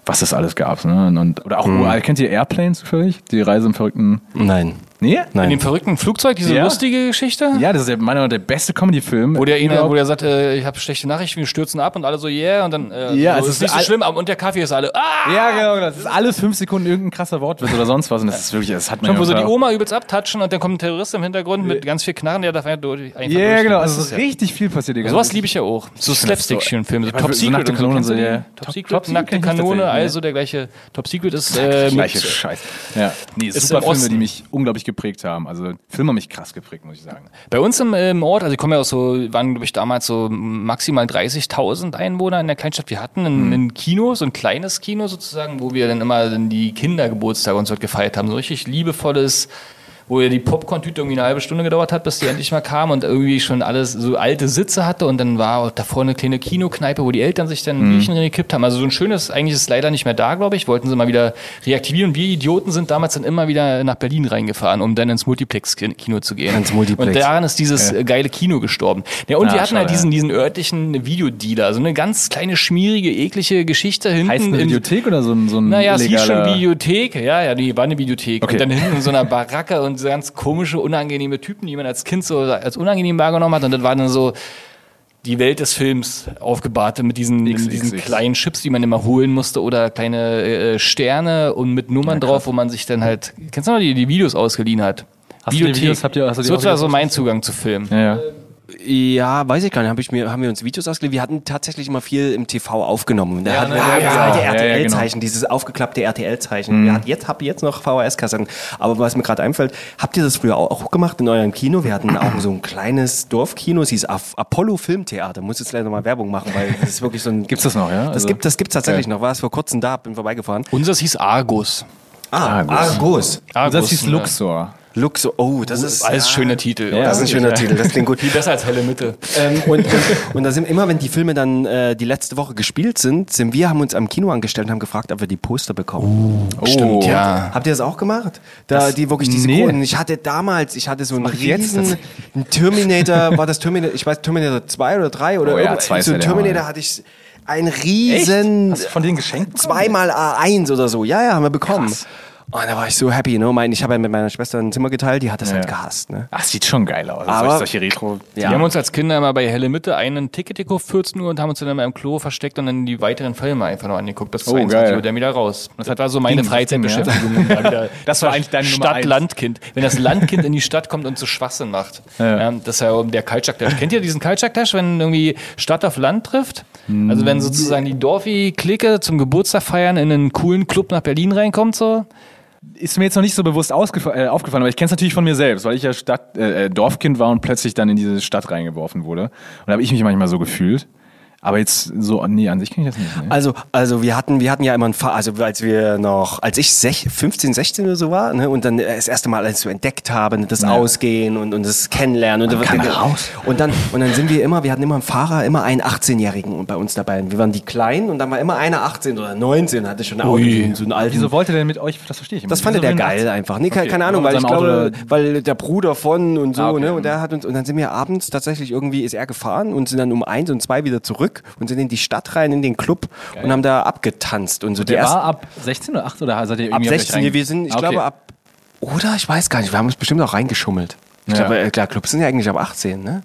[SPEAKER 1] was es alles gab. Ne? Und- oder auch, uralt. kennt ihr Airplane zufällig? Die Reise im verrückten...
[SPEAKER 5] Nein.
[SPEAKER 1] Nee?
[SPEAKER 2] in
[SPEAKER 5] Nein.
[SPEAKER 2] dem verrückten Flugzeug, diese
[SPEAKER 1] Ja.
[SPEAKER 2] lustige Geschichte?
[SPEAKER 1] Ja, das ist der, meiner der beste Comedy-Film.
[SPEAKER 2] Wo der,
[SPEAKER 1] überhaupt.
[SPEAKER 2] wo der sagt, äh, ich habe schlechte Nachrichten, wir stürzen ab und alle so, yeah, und dann, äh,
[SPEAKER 1] Ja,
[SPEAKER 2] so,
[SPEAKER 1] es
[SPEAKER 2] ist nicht so schlimm, und der Kaffee ist alle, ah!
[SPEAKER 1] Ja, genau, das ist alle fünf Sekunden irgendein krasser Wortwitz oder sonst was. Und das ist wirklich, das hat man
[SPEAKER 2] Schon, wo
[SPEAKER 1] ja
[SPEAKER 2] so die Oma übelst abtatschen und dann kommt ein Terrorist im Hintergrund mit ganz viel Knarren, der darf einfach durch.
[SPEAKER 1] Ja, genau, also
[SPEAKER 2] ist
[SPEAKER 1] ist
[SPEAKER 2] ja-
[SPEAKER 1] richtig viel passiert.
[SPEAKER 2] Sowas
[SPEAKER 1] Zeit.
[SPEAKER 2] liebe ich ja auch. So
[SPEAKER 1] so-
[SPEAKER 2] Slapstick-Filme, so
[SPEAKER 1] Ja,
[SPEAKER 2] Top
[SPEAKER 1] so
[SPEAKER 2] Secret so.
[SPEAKER 1] So, ja.
[SPEAKER 2] Top Secret,
[SPEAKER 1] Top Secret
[SPEAKER 2] nackte Kanone, also der gleiche Top Secret ist äh,
[SPEAKER 1] Gleiche Scheiße. Ja. Nee,
[SPEAKER 2] Ist
[SPEAKER 1] super Filme, die mich unglaublich geprägt haben. Also Filme haben mich krass geprägt, muss ich sagen.
[SPEAKER 2] Bei uns im, im Ort, also ich komme ja aus so, waren glaube ich damals so maximal 30.000 Einwohner in der Kleinstadt. Wir hatten ein, ein Kino, so ein kleines Kino sozusagen, wo wir dann immer dann die Kindergeburtstage und so gefeiert haben. So richtig liebevolles, wo ja die Popcorn-Tüte irgendwie eine halbe Stunde gedauert hat, bis die endlich mal kam und irgendwie schon alles so alte Sitze hatte und dann war davor eine kleine Kinokneipe, wo die Eltern sich dann ein Bierchen gekippt haben. Also so ein schönes, eigentlich ist es leider nicht mehr da, glaube ich. Wollten sie mal wieder reaktivieren. Und wir Idioten sind damals dann immer wieder nach Berlin reingefahren, um dann ins Multiplex-Kino zu gehen.
[SPEAKER 5] Ins Multiplex.
[SPEAKER 2] Und daran ist dieses äh, geile Kino gestorben. Ja, und
[SPEAKER 1] Ah,
[SPEAKER 2] wir hatten halt diesen, diesen örtlichen Videodealer, so eine ganz kleine, schmierige, eklige Geschichte hinten.
[SPEAKER 1] Heißt eine
[SPEAKER 2] in-
[SPEAKER 1] Videothek oder so ein, so ein
[SPEAKER 2] naja, es hieß schon Videothek. Ja, ja, die war eine Videothek.
[SPEAKER 1] Okay.
[SPEAKER 2] Und dann hinten in so einer Baracke und so ganz komische, unangenehme Typen, die man als Kind so als unangenehm wahrgenommen hat. Und das war dann so die Welt des Films aufgebahrt mit diesen,
[SPEAKER 1] XXX.
[SPEAKER 2] diesen kleinen Chips, die man immer holen musste oder kleine äh, Sterne und mit Nummern drauf, wo man sich dann halt, kennst du noch, die, die Videos ausgeliehen hat?
[SPEAKER 1] Hast du die Videos- habt ihr- hast du die
[SPEAKER 2] so
[SPEAKER 1] auch
[SPEAKER 2] war so mein Zugang zu Filmen.
[SPEAKER 1] Ja, ja.
[SPEAKER 5] Ja, weiß ich gar nicht. Hab ich mir, haben wir uns Videos ausgeliehen? Wir hatten tatsächlich immer viel im TV aufgenommen. Da hatten
[SPEAKER 1] ne,
[SPEAKER 5] wir
[SPEAKER 1] ja,
[SPEAKER 5] das
[SPEAKER 1] ja.
[SPEAKER 5] alte
[SPEAKER 1] Ja, ja,
[SPEAKER 5] RTL-Zeichen, dieses aufgeklappte RTL-Zeichen. Wir hatten jetzt, hab jetzt noch VHS-Kassetten. Aber was mir gerade einfällt, habt ihr das früher auch, auch gemacht in eurem Kino? Wir hatten auch so ein kleines Dorfkino, es hieß Apollo Filmtheater. Muss jetzt leider mal Werbung machen, weil das ist wirklich so ein...
[SPEAKER 1] Gibt's das noch, ja?
[SPEAKER 5] Das
[SPEAKER 1] Also-
[SPEAKER 5] gibt das gibt's tatsächlich
[SPEAKER 1] Okay.
[SPEAKER 5] noch. War es vor kurzem da, bin vorbeigefahren.
[SPEAKER 2] Unseres hieß Argus.
[SPEAKER 5] Ah,
[SPEAKER 1] Argus.
[SPEAKER 5] Argus.
[SPEAKER 1] Und das hieß
[SPEAKER 2] ne?
[SPEAKER 1] Luxor.
[SPEAKER 5] Luxo. Oh, das ist...
[SPEAKER 2] Alles
[SPEAKER 5] ja,
[SPEAKER 2] schöner Titel.
[SPEAKER 1] Ja,
[SPEAKER 5] Das ist ein schöner Titel, das klingt gut.
[SPEAKER 2] Viel besser als Helle Mitte.
[SPEAKER 5] Ähm, und, und, und da sind immer, wenn die Filme dann äh, die letzte Woche gespielt sind, sind wir, haben uns am Kino angestellt und haben gefragt, ob wir die Poster bekommen.
[SPEAKER 2] Stimmt, ja.
[SPEAKER 5] Habt ihr das auch gemacht? Da die wirklich diese
[SPEAKER 1] nee.
[SPEAKER 5] Ich hatte damals, ich hatte so einen riesen ein Terminator, war das Terminator, ich weiß Terminator 2 oder 3 oder
[SPEAKER 1] Oh ja, zwei
[SPEAKER 5] so Terminator hatte ich ein riesen
[SPEAKER 1] Hast du von denen geschenkt?
[SPEAKER 5] zweimal A1 oder so. Ja, ja, haben wir bekommen.
[SPEAKER 1] Krass.
[SPEAKER 5] Und da war ich so happy, ne? Mein, ich habe ja mit meiner Schwester ein Zimmer geteilt, die hat das halt
[SPEAKER 1] Ja.
[SPEAKER 5] gehasst, ne?
[SPEAKER 1] Ach, sieht schon geil aus.
[SPEAKER 5] Aber-
[SPEAKER 1] solche Retro.
[SPEAKER 5] Ja.
[SPEAKER 2] Wir haben uns als Kinder immer bei Helle Mitte einen Ticket gekauft, 14 Uhr, und haben uns dann immer im Klo versteckt und dann die weiteren Filme einfach noch angeguckt. Bis
[SPEAKER 1] Oh,
[SPEAKER 2] 22
[SPEAKER 1] geil.
[SPEAKER 2] Uhr, dann wieder raus. Das war so meine Freizeitbeschäftigung. Wieder-
[SPEAKER 1] Das war eigentlich deine.
[SPEAKER 2] Stadt-Landkind. Wenn das Landkind in die Stadt kommt und so Schwachsinn macht.
[SPEAKER 1] Ja.
[SPEAKER 2] Ja, das ist ja der Kaltschak-Dash. Kennt ihr diesen Kaltschak-Dash, wenn irgendwie Stadt auf Land trifft? Also wenn sozusagen die Dorfi-Clique zum Geburtstag feiern in einen coolen Club nach Berlin reinkommt, so.
[SPEAKER 1] Ist mir jetzt noch nicht so bewusst äh, aufgefallen, aber ich kenne es natürlich von mir selbst, weil ich ja Stadt, äh, äh, Dorfkind war und plötzlich dann in diese Stadt reingeworfen wurde. Und da habe ich mich manchmal so gefühlt. Aber jetzt so, nee, an sich kenne ich das nicht. Ne?
[SPEAKER 5] Also, also wir hatten, wir hatten ja immer ein Fahr also als wir noch, als ich sech, 15, 16 oder so war, ne, und dann das erste Mal alles so entdeckt habe, ne, das
[SPEAKER 1] Ja.
[SPEAKER 5] Ausgehen und, und das Kennenlernen und,
[SPEAKER 1] kann raus.
[SPEAKER 5] und dann und dann sind wir immer, wir hatten immer einen Fahrer, immer einen 18-Jährigen bei uns dabei. Und wir waren die Kleinen und dann war immer einer 18 oder 19, hatte schon ein Auto, so einen alten.
[SPEAKER 1] Wieso wollte der mit euch, das verstehe ich immer
[SPEAKER 5] Das fand der
[SPEAKER 1] ein
[SPEAKER 5] geil
[SPEAKER 1] 18?
[SPEAKER 5] einfach. Nee, keine,
[SPEAKER 1] Okay,
[SPEAKER 5] keine Ahnung, weil ich glaube, weil der Bruder von und so,
[SPEAKER 1] Ah, okay.
[SPEAKER 5] ne? Und der hat uns, und dann sind wir abends tatsächlich irgendwie, ist er gefahren und sind dann um eins und zwei wieder zurück und sind in die Stadt rein, in den Club und haben da abgetanzt und so die
[SPEAKER 1] Der war ab 16 oder 8 oder seid ihr
[SPEAKER 5] ab
[SPEAKER 1] irgendwie
[SPEAKER 5] 16,
[SPEAKER 1] rein-
[SPEAKER 5] wir sind, ich
[SPEAKER 1] Ah, okay.
[SPEAKER 5] glaube ab, oder ich weiß gar nicht, wir haben uns bestimmt auch reingeschummelt. Ich
[SPEAKER 1] Ja.
[SPEAKER 5] glaube, äh, klar, Clubs sind ja eigentlich ab 18, ne?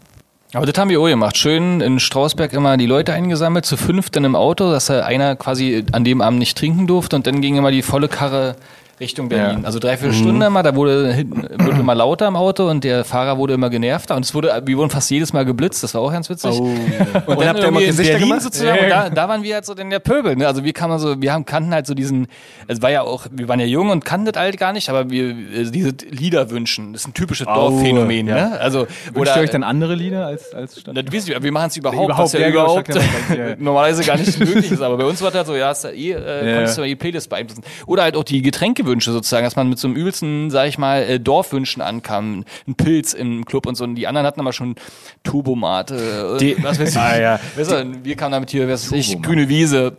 [SPEAKER 2] Aber das haben wir auch gemacht. Schön in Strausberg immer die Leute eingesammelt, zu fünft in einem Auto, dass da einer quasi an dem Abend nicht trinken durfte und dann ging immer die volle Karre Richtung Berlin.
[SPEAKER 1] Ja.
[SPEAKER 2] Also dreiviertel Stunde immer, da wurde, hinten- wurde immer lauter im Auto und der Fahrer wurde immer genervter und es wurde, wir wurden fast jedes Mal geblitzt, das war auch ganz witzig.
[SPEAKER 5] Oh.
[SPEAKER 2] Und,
[SPEAKER 5] Und
[SPEAKER 2] dann
[SPEAKER 5] habt ihr immer
[SPEAKER 2] in
[SPEAKER 5] Gesichter
[SPEAKER 2] Berlin
[SPEAKER 5] gemacht?
[SPEAKER 2] sozusagen,
[SPEAKER 1] Ja,
[SPEAKER 2] und da, da waren wir halt so denn der Pöbel. Ne? Also wir kamen so, wir haben kannten halt so diesen, es war ja auch, wir waren ja jung und kannten das halt gar nicht, aber wir äh, diese Lieder wünschen, das ist ein typisches Dorfphänomen.
[SPEAKER 5] ja.
[SPEAKER 2] Ne? Also
[SPEAKER 1] Wünscht ihr euch dann andere Lieder als, als Stadt?
[SPEAKER 2] das wissen wir, wir machen es überhaupt,
[SPEAKER 1] Überhaupt,
[SPEAKER 2] was ja überhaupt normalerweise gar nicht möglich ist. Aber bei uns war das halt so, ja, hast du eh, äh, konntest du die Playlist beeinflussen. Oder halt auch die Getränkewünsche sozusagen, dass man mit so einem übelsten, sag ich mal, äh, Dorfwünschen ankam. Ein Pilz im Club und so. Und die anderen hatten aber schon Turbomate, äh, was weiß ich.
[SPEAKER 5] Ah, ja.
[SPEAKER 2] Weißt du, wir kamen damit hier, was weiß ich, grüne Wiese,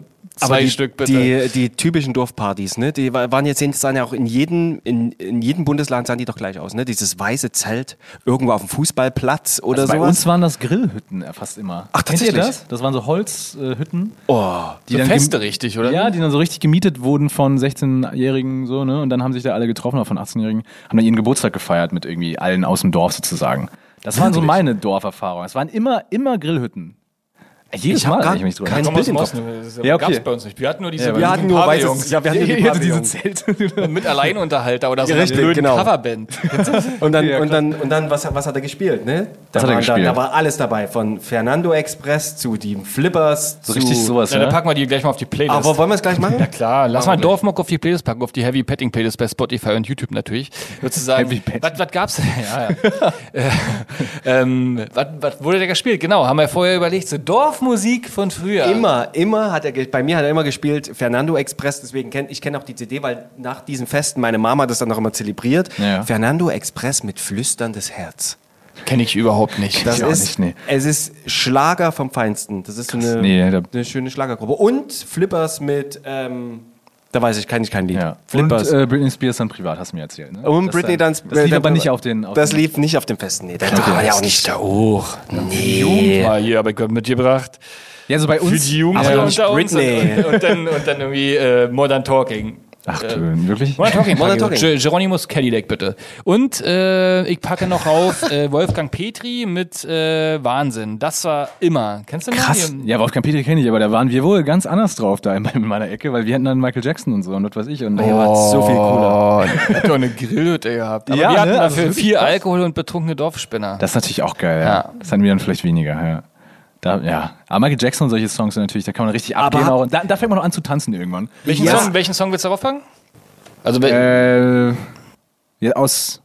[SPEAKER 2] zwei
[SPEAKER 5] die,
[SPEAKER 2] Stück bitte.
[SPEAKER 5] Die, die typischen Dorfpartys, ne? Die wa- waren jetzt sahen ja auch in jedem, in, in jedem Bundesland sahen die doch gleich aus, ne? Dieses weiße Zelt irgendwo auf dem Fußballplatz oder
[SPEAKER 1] Also bei
[SPEAKER 5] sowas.
[SPEAKER 1] uns waren das Grillhütten fast immer.
[SPEAKER 5] Ach,
[SPEAKER 1] Kennt ihr
[SPEAKER 5] tatsächlich?
[SPEAKER 1] das? Das waren so Holzhütten.
[SPEAKER 5] oh,
[SPEAKER 1] Die
[SPEAKER 2] so
[SPEAKER 1] dann
[SPEAKER 2] Feste richtig, oder?
[SPEAKER 1] Ja, die dann so richtig gemietet wurden von 16-Jährigen so, ne? Und dann haben sich da alle getroffen, oder von 18-Jährigen, haben dann ihren Geburtstag gefeiert mit irgendwie allen aus dem Dorf sozusagen. Das waren so meine Dorferfahrungen. Es waren immer, immer Grillhütten. Jedes
[SPEAKER 5] Ich
[SPEAKER 1] Mal, wenn ich mich drüber
[SPEAKER 5] kein Bild im Kopf.
[SPEAKER 1] Ja, okay.
[SPEAKER 2] gab's bei uns nicht. Wir hatten nur diese
[SPEAKER 1] Ja,
[SPEAKER 5] wir hatten nur
[SPEAKER 2] Pavillons.
[SPEAKER 5] ja, wir hatten
[SPEAKER 1] Ihr hattet diese. Zelte.
[SPEAKER 2] mit Alleinunterhalter oder so
[SPEAKER 5] Ja, richtig,
[SPEAKER 2] blöden
[SPEAKER 5] genau.
[SPEAKER 2] Coverband.
[SPEAKER 5] Und dann,
[SPEAKER 1] Ja,
[SPEAKER 5] und dann, und dann was, was hat er gespielt, ne? Da,
[SPEAKER 1] Was hat er
[SPEAKER 5] waren
[SPEAKER 1] gespielt?
[SPEAKER 5] Da, da war alles dabei, von Fernando Express zu die Flippers,
[SPEAKER 1] So
[SPEAKER 5] zu,
[SPEAKER 1] richtig sowas,
[SPEAKER 2] Ja, dann
[SPEAKER 1] ne?
[SPEAKER 2] packen wir die gleich mal auf die Playlist.
[SPEAKER 5] Aber wollen wir es gleich machen?
[SPEAKER 2] Ja klar, lass mal Dorfmock auf die Playlist packen, auf die Heavy Petting Playlist bei Spotify und YouTube natürlich. Sozusagen,
[SPEAKER 1] Heavy Petting.
[SPEAKER 2] was, was gab's denn? Ja, ja. äh, ähm, was, was wurde da gespielt? Genau, haben wir vorher überlegt, so Dorfmusik von früher.
[SPEAKER 5] Immer, immer hat er, bei mir hat er immer gespielt Fernando Express, deswegen kenn ich kenne auch die CD, weil nach diesen Festen meine Mama das dann noch immer zelebriert.
[SPEAKER 1] Ja.
[SPEAKER 5] Fernando Express mit flüsterndes Herz.
[SPEAKER 2] Kenne ich überhaupt nicht.
[SPEAKER 5] Das
[SPEAKER 1] ich auch
[SPEAKER 5] ist,
[SPEAKER 1] nicht, nee.
[SPEAKER 5] es ist Schlager vom Feinsten. Das ist so eine,
[SPEAKER 1] Nee,
[SPEAKER 5] eine schöne Schlagergruppe. Und Flippers mit, ähm, da weiß ich, kann ich kein Lied.
[SPEAKER 1] Ja. Und
[SPEAKER 5] Flippers.
[SPEAKER 1] äh, Britney Spears dann privat, hast du mir erzählt. Ne?
[SPEAKER 5] Und
[SPEAKER 1] Das
[SPEAKER 5] Britney
[SPEAKER 1] dann-. Das lief
[SPEAKER 5] äh,
[SPEAKER 1] aber
[SPEAKER 5] dann-
[SPEAKER 1] nicht auf den. Auf
[SPEAKER 5] Das
[SPEAKER 1] den,
[SPEAKER 5] lief nicht auf dem Festen. Nee, da
[SPEAKER 1] Okay,
[SPEAKER 5] war ja
[SPEAKER 1] das
[SPEAKER 5] auch nicht.
[SPEAKER 2] da hoch.
[SPEAKER 5] Nee.
[SPEAKER 2] Mal hier aber mitgebracht.
[SPEAKER 1] Ja, so bei uns.
[SPEAKER 2] Für die Jugend
[SPEAKER 5] aber nicht
[SPEAKER 2] unter uns
[SPEAKER 5] Britney.
[SPEAKER 2] und, und, dann, und dann irgendwie äh, Modern Talking.
[SPEAKER 1] Ach,
[SPEAKER 2] Äh,
[SPEAKER 1] wirklich?
[SPEAKER 2] Modern Talking.
[SPEAKER 5] Modern. Talking.
[SPEAKER 2] Ge- Geronimus Cadillac bitte. Und äh, ich packe noch auf äh, Wolfgang Petri mit äh, Wahnsinn. Das war immer. Kennst du?
[SPEAKER 1] Krass.
[SPEAKER 2] Hier-
[SPEAKER 1] Ja, Wolfgang Peter kenne ich, aber da waren wir wohl ganz anders drauf da in in meiner Ecke, weil wir hatten dann Michael Jackson und so und was weiß ich. Und daher war es so viel cooler.
[SPEAKER 2] Oh, hat doch eine Grillhütte gehabt. Aber
[SPEAKER 1] Ja,
[SPEAKER 2] wir hatten
[SPEAKER 1] ne? Also
[SPEAKER 2] dafür
[SPEAKER 1] wirklich
[SPEAKER 2] viel. Alkohol und betrunkene Dorfspinner.
[SPEAKER 1] Das ist natürlich auch geil, ja.
[SPEAKER 2] Ja.
[SPEAKER 1] Das hatten wir dann vielleicht weniger, ja. Da, ja. Aber Michael Jackson und solche Songs sind natürlich, da kann man richtig abgehen. Auch. Und Da, da fängt man noch an zu tanzen irgendwann.
[SPEAKER 2] welchen,
[SPEAKER 5] Ja.
[SPEAKER 2] Song, welchen Song willst du darauf packen? Also,
[SPEAKER 1] Äh, ja, aus.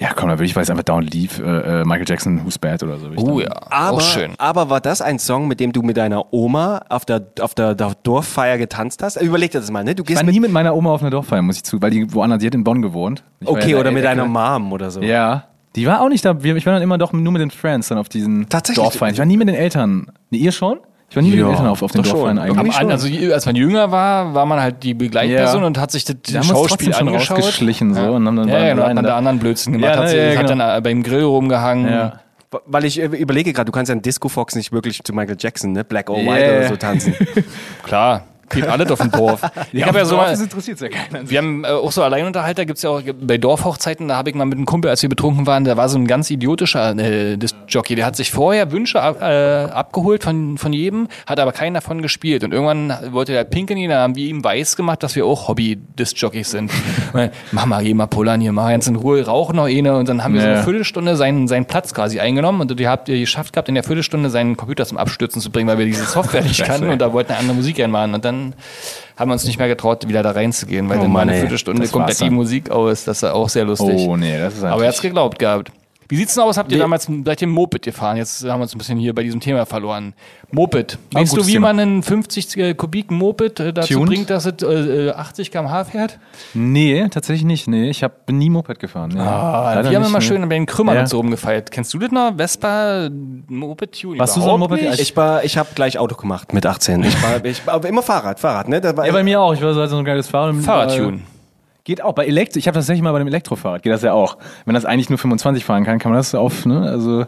[SPEAKER 1] Ja, komm, da würde ich weiß einfach Down Leave, äh, äh, Michael Jackson, Who's Bad oder so. ich
[SPEAKER 2] oh ja,
[SPEAKER 5] Aber,
[SPEAKER 2] auch schön.
[SPEAKER 5] aber war das ein Song, mit dem du mit deiner Oma auf der, auf der, der Dorffeier getanzt hast? Überleg dir das mal, ne? Du
[SPEAKER 1] Ich
[SPEAKER 5] gehst
[SPEAKER 1] war
[SPEAKER 5] mit,
[SPEAKER 1] nie mit meiner Oma auf einer Dorffeier, muss ich zu, weil die woanders, die hat in Bonn gewohnt. Ich
[SPEAKER 5] okay,
[SPEAKER 1] ja
[SPEAKER 5] oder
[SPEAKER 1] der
[SPEAKER 5] mit
[SPEAKER 1] Ecke.
[SPEAKER 5] deiner Mom oder so.
[SPEAKER 1] Ja. Die war auch nicht da. Ich war dann immer doch nur mit den Friends dann auf diesen
[SPEAKER 5] Tatsächlich?
[SPEAKER 1] Dorffeiern. Ich war nie mit den Eltern. Nee, ihr schon? Ich war nie mit
[SPEAKER 5] Ja,
[SPEAKER 1] den Eltern auf, auf den
[SPEAKER 5] Irgendwie
[SPEAKER 1] eigentlich.
[SPEAKER 2] An- also als man jünger war, war man halt die Begleitperson
[SPEAKER 1] Ja.
[SPEAKER 2] und hat sich das
[SPEAKER 1] uns
[SPEAKER 2] Schauspiel
[SPEAKER 1] schon
[SPEAKER 2] angeschaut.
[SPEAKER 1] rausgeschlichen so und haben dann
[SPEAKER 2] ja, ja, genau, hat man da
[SPEAKER 1] da.
[SPEAKER 2] anderen Blödsinn gemacht,
[SPEAKER 1] Ja,
[SPEAKER 2] hat, sie,
[SPEAKER 1] ja,
[SPEAKER 2] hat
[SPEAKER 1] genau.
[SPEAKER 2] dann äh, beim Grill rumgehangen.
[SPEAKER 1] Ja.
[SPEAKER 5] Weil ich äh, überlege gerade, du kannst ja in Disco Fox nicht wirklich zu Michael Jackson, ne? Black or
[SPEAKER 1] Yeah.
[SPEAKER 5] White oder so tanzen.
[SPEAKER 2] Klar, geht alles auf dem Dorf. Ich habe ja so mal,
[SPEAKER 1] Das interessiert ja keiner.
[SPEAKER 2] wir haben äh, auch so Alleinunterhalter, gibt's ja auch bei Dorfhochzeiten, da habe ich mal mit einem Kumpel, als wir betrunken waren, da war so ein ganz idiotischer äh, Disc-Jockey, der hat sich vorher Wünsche ab, äh, abgeholt von, von jedem, hat aber keinen davon gespielt und irgendwann wollte der pinkeln, da haben wir ihm weiß gemacht, dass wir auch Hobby-Disc-Jockeys sind. Dann, Mach mal, geh mal pullern hier, mach ganz in Ruhe, rauch noch eine und dann haben wir so
[SPEAKER 1] Ja.
[SPEAKER 2] eine Viertelstunde seinen, seinen Platz quasi eingenommen und ihr habt ihr geschafft gehabt, in der Viertelstunde seinen Computer zum Abstürzen zu bringen, weil wir diese Software nicht kannten und da wollten eine andere Musik reinmachen und dann haben wir uns nicht mehr getraut, wieder da reinzugehen, weil
[SPEAKER 5] Oh
[SPEAKER 2] dann
[SPEAKER 5] Mann,
[SPEAKER 2] eine. Viertelstunde komplett
[SPEAKER 1] war's
[SPEAKER 2] die
[SPEAKER 1] dann.
[SPEAKER 2] Musik aus. Das war auch sehr lustig.
[SPEAKER 1] Oh nee, das ist
[SPEAKER 2] Aber er hat's geglaubt gehabt. Wie sieht's denn aus? Habt ihr
[SPEAKER 5] Nee.
[SPEAKER 2] damals seid ihr Moped gefahren? Jetzt haben wir uns ein bisschen hier bei diesem Thema verloren. Moped. Weißt du, wie
[SPEAKER 1] Thema.
[SPEAKER 2] man einen 50 Kubik Moped äh, dazu
[SPEAKER 1] Tuned?
[SPEAKER 2] bringt, dass es äh, 80 km/h fährt?
[SPEAKER 1] Nee, tatsächlich nicht. Nee, ich hab, bin nie Moped gefahren. Nee.
[SPEAKER 2] Ah,
[SPEAKER 1] Leider
[SPEAKER 2] wir haben
[SPEAKER 1] nicht,
[SPEAKER 2] immer
[SPEAKER 1] nee.
[SPEAKER 2] schön bei den Krümmern
[SPEAKER 1] Ja.
[SPEAKER 2] und so rumgefeiert. Kennst du das noch? Vespa, Moped Tune?
[SPEAKER 1] Warst du so ein Moped?
[SPEAKER 2] nicht?
[SPEAKER 5] Ich war, ich habe gleich Auto gemacht mit 18. Ich war, ich, aber immer Fahrrad, Fahrrad, ne? Das war,
[SPEAKER 1] Ja, bei mir auch. Ich war so so ein geiles Fahrrad.
[SPEAKER 2] Fahrradtune.
[SPEAKER 1] Geht auch. Bei Elektro, ich habe tatsächlich mal bei dem Elektrofahrrad, geht das ja auch. Wenn das eigentlich nur 25 fahren kann, kann man das auf, ne? Also,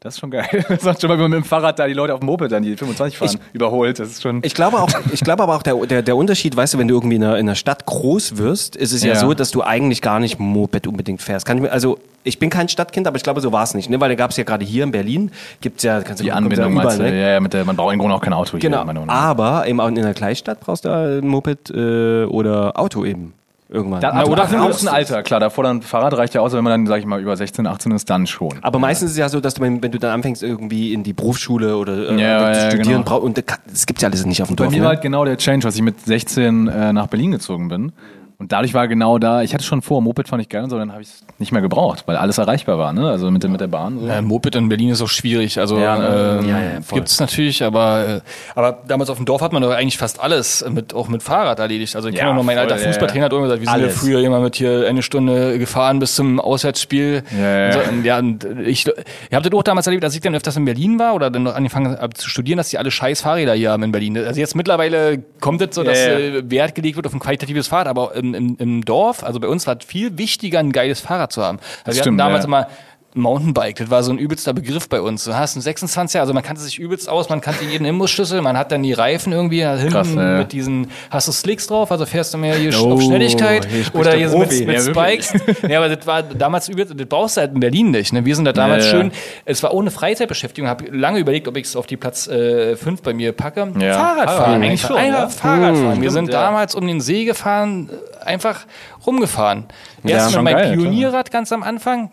[SPEAKER 1] das ist schon geil. Das sagt schon mal, wenn man mit dem Fahrrad da die Leute auf dem Moped dann, die 25 fahren, überholt. Das ist schon.
[SPEAKER 5] Ich glaube auch, ich glaube aber auch der, der, der Unterschied, weißt du, wenn du irgendwie in einer, in einer Stadt groß wirst, ist es ja.
[SPEAKER 1] Ja.
[SPEAKER 5] so, dass du eigentlich gar nicht Moped unbedingt fährst. Kann ich mir, also ich bin kein Stadtkind, aber ich glaube, so war es nicht, ne? Weil da gab es ja gerade hier in Berlin, gibt's ja, kannst du
[SPEAKER 1] die
[SPEAKER 5] ja
[SPEAKER 1] Anbindung meinst du?
[SPEAKER 5] ne?
[SPEAKER 1] Ja, ja, mit der, man braucht im Grunde auch kein Auto hier.
[SPEAKER 5] Genau. Aber eben auch in einer Kleinstadt brauchst du ein Moped äh, oder Auto eben. Irgendwann.
[SPEAKER 1] Da,
[SPEAKER 2] Na,
[SPEAKER 1] oder
[SPEAKER 2] oder
[SPEAKER 1] ab einem gewissen Alter, klar, davor dann Fahrrad reicht ja aus, wenn man dann, sag ich mal, über 16, 18 ist, dann schon.
[SPEAKER 5] Aber meistens ist es ja so, dass du, wenn, du dann anfängst, irgendwie in die Berufsschule oder äh,
[SPEAKER 1] Ja,
[SPEAKER 5] zu
[SPEAKER 1] ja,
[SPEAKER 5] studieren
[SPEAKER 1] genau.
[SPEAKER 5] brauchst, und das gibt's ja alles nicht auf dem
[SPEAKER 1] Bei
[SPEAKER 5] Dorf.
[SPEAKER 1] mir
[SPEAKER 5] ne?
[SPEAKER 1] war halt genau der Change, dass ich mit 16 äh, nach Berlin gezogen bin. Und dadurch war genau da, ich hatte schon vor, Moped fand ich geil und so, dann habe ich es nicht mehr gebraucht, weil alles erreichbar war, ne? Also mit, der- mit der Bahn. So.
[SPEAKER 2] Ja, Moped in Berlin ist auch schwierig. Also
[SPEAKER 1] Ja,
[SPEAKER 2] ähm,
[SPEAKER 5] Ja, voll.
[SPEAKER 2] gibt's natürlich, aber äh, aber damals auf dem Dorf hat man doch eigentlich fast alles mit auch mit Fahrrad erledigt. Also ich kenne noch, mein alter Fußballtrainer hat immer gesagt, wir sind
[SPEAKER 5] Alles.
[SPEAKER 2] früher immer mit hier eine Stunde gefahren bis zum Auswärtsspiel.
[SPEAKER 1] Ja,
[SPEAKER 2] so, ja, und ich, ihr habt das auch damals erlebt, als ich dann öfters in Berlin war oder dann noch angefangen habe zu studieren, dass die alle scheiß Fahrräder hier haben in Berlin. Also jetzt mittlerweile kommt es so, dass äh, Wert gelegt wird auf ein qualitatives Fahrrad, aber im, im, im Dorf, also bei uns war es viel wichtiger, ein geiles Fahrrad zu haben. Also wir
[SPEAKER 1] stimmt,
[SPEAKER 2] hatten damals
[SPEAKER 1] ja.
[SPEAKER 2] immer Mountainbike, das war so ein übelster Begriff bei uns. Du hast einen 26er, also man kannte sich übelst aus, man kannte jeden Imbusschlüssel, man hat dann die Reifen irgendwie da hinten
[SPEAKER 1] Krass, ja.
[SPEAKER 2] mit diesen, hast du Slicks drauf, also fährst du mehr hier
[SPEAKER 5] Oh,
[SPEAKER 2] auf Schnelligkeit
[SPEAKER 5] hier
[SPEAKER 2] oder
[SPEAKER 5] der
[SPEAKER 2] hier mit, mit
[SPEAKER 1] Ja.
[SPEAKER 2] Spikes. ja, aber das war damals übelst, das brauchst du halt in Berlin nicht. Ne? Wir sind da damals
[SPEAKER 1] Ja,
[SPEAKER 2] schön, es war ohne Freizeitbeschäftigung, habe lange überlegt, ob ich es auf die Platz 5 bei mir packe. Fahrradfahren,
[SPEAKER 1] Fahrrad,
[SPEAKER 2] eigentlich
[SPEAKER 1] schon,
[SPEAKER 2] Einfach
[SPEAKER 1] ja.
[SPEAKER 2] Fahrradfahren. Wir sind damals um den See gefahren, äh, einfach rumgefahren.
[SPEAKER 5] Ja,
[SPEAKER 2] Erst mit
[SPEAKER 1] schon
[SPEAKER 2] meinem. Pionierrad ganz am Anfang.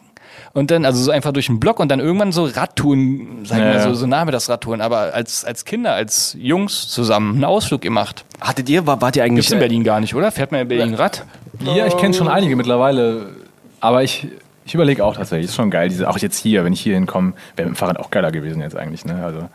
[SPEAKER 2] Und dann, also so einfach durch den Block und dann irgendwann so Radtouren, sag ich
[SPEAKER 1] Ja,
[SPEAKER 2] mal, so,
[SPEAKER 1] ja.
[SPEAKER 2] so Nachmittagsradtouren, aber als, als Kinder, als Jungs zusammen einen Ausflug gemacht.
[SPEAKER 5] Hattet ihr, war, wart ihr eigentlich
[SPEAKER 2] Gibt's in Berlin gar nicht, oder? Fährt man in Berlin Rad?
[SPEAKER 1] Ja, ich kenne schon einige mittlerweile, aber ich, ich überlege auch tatsächlich, ist schon geil, diese, auch jetzt hier, wenn ich hier hinkomme, wäre mit dem Fahrrad auch geiler gewesen jetzt eigentlich, ne? Also,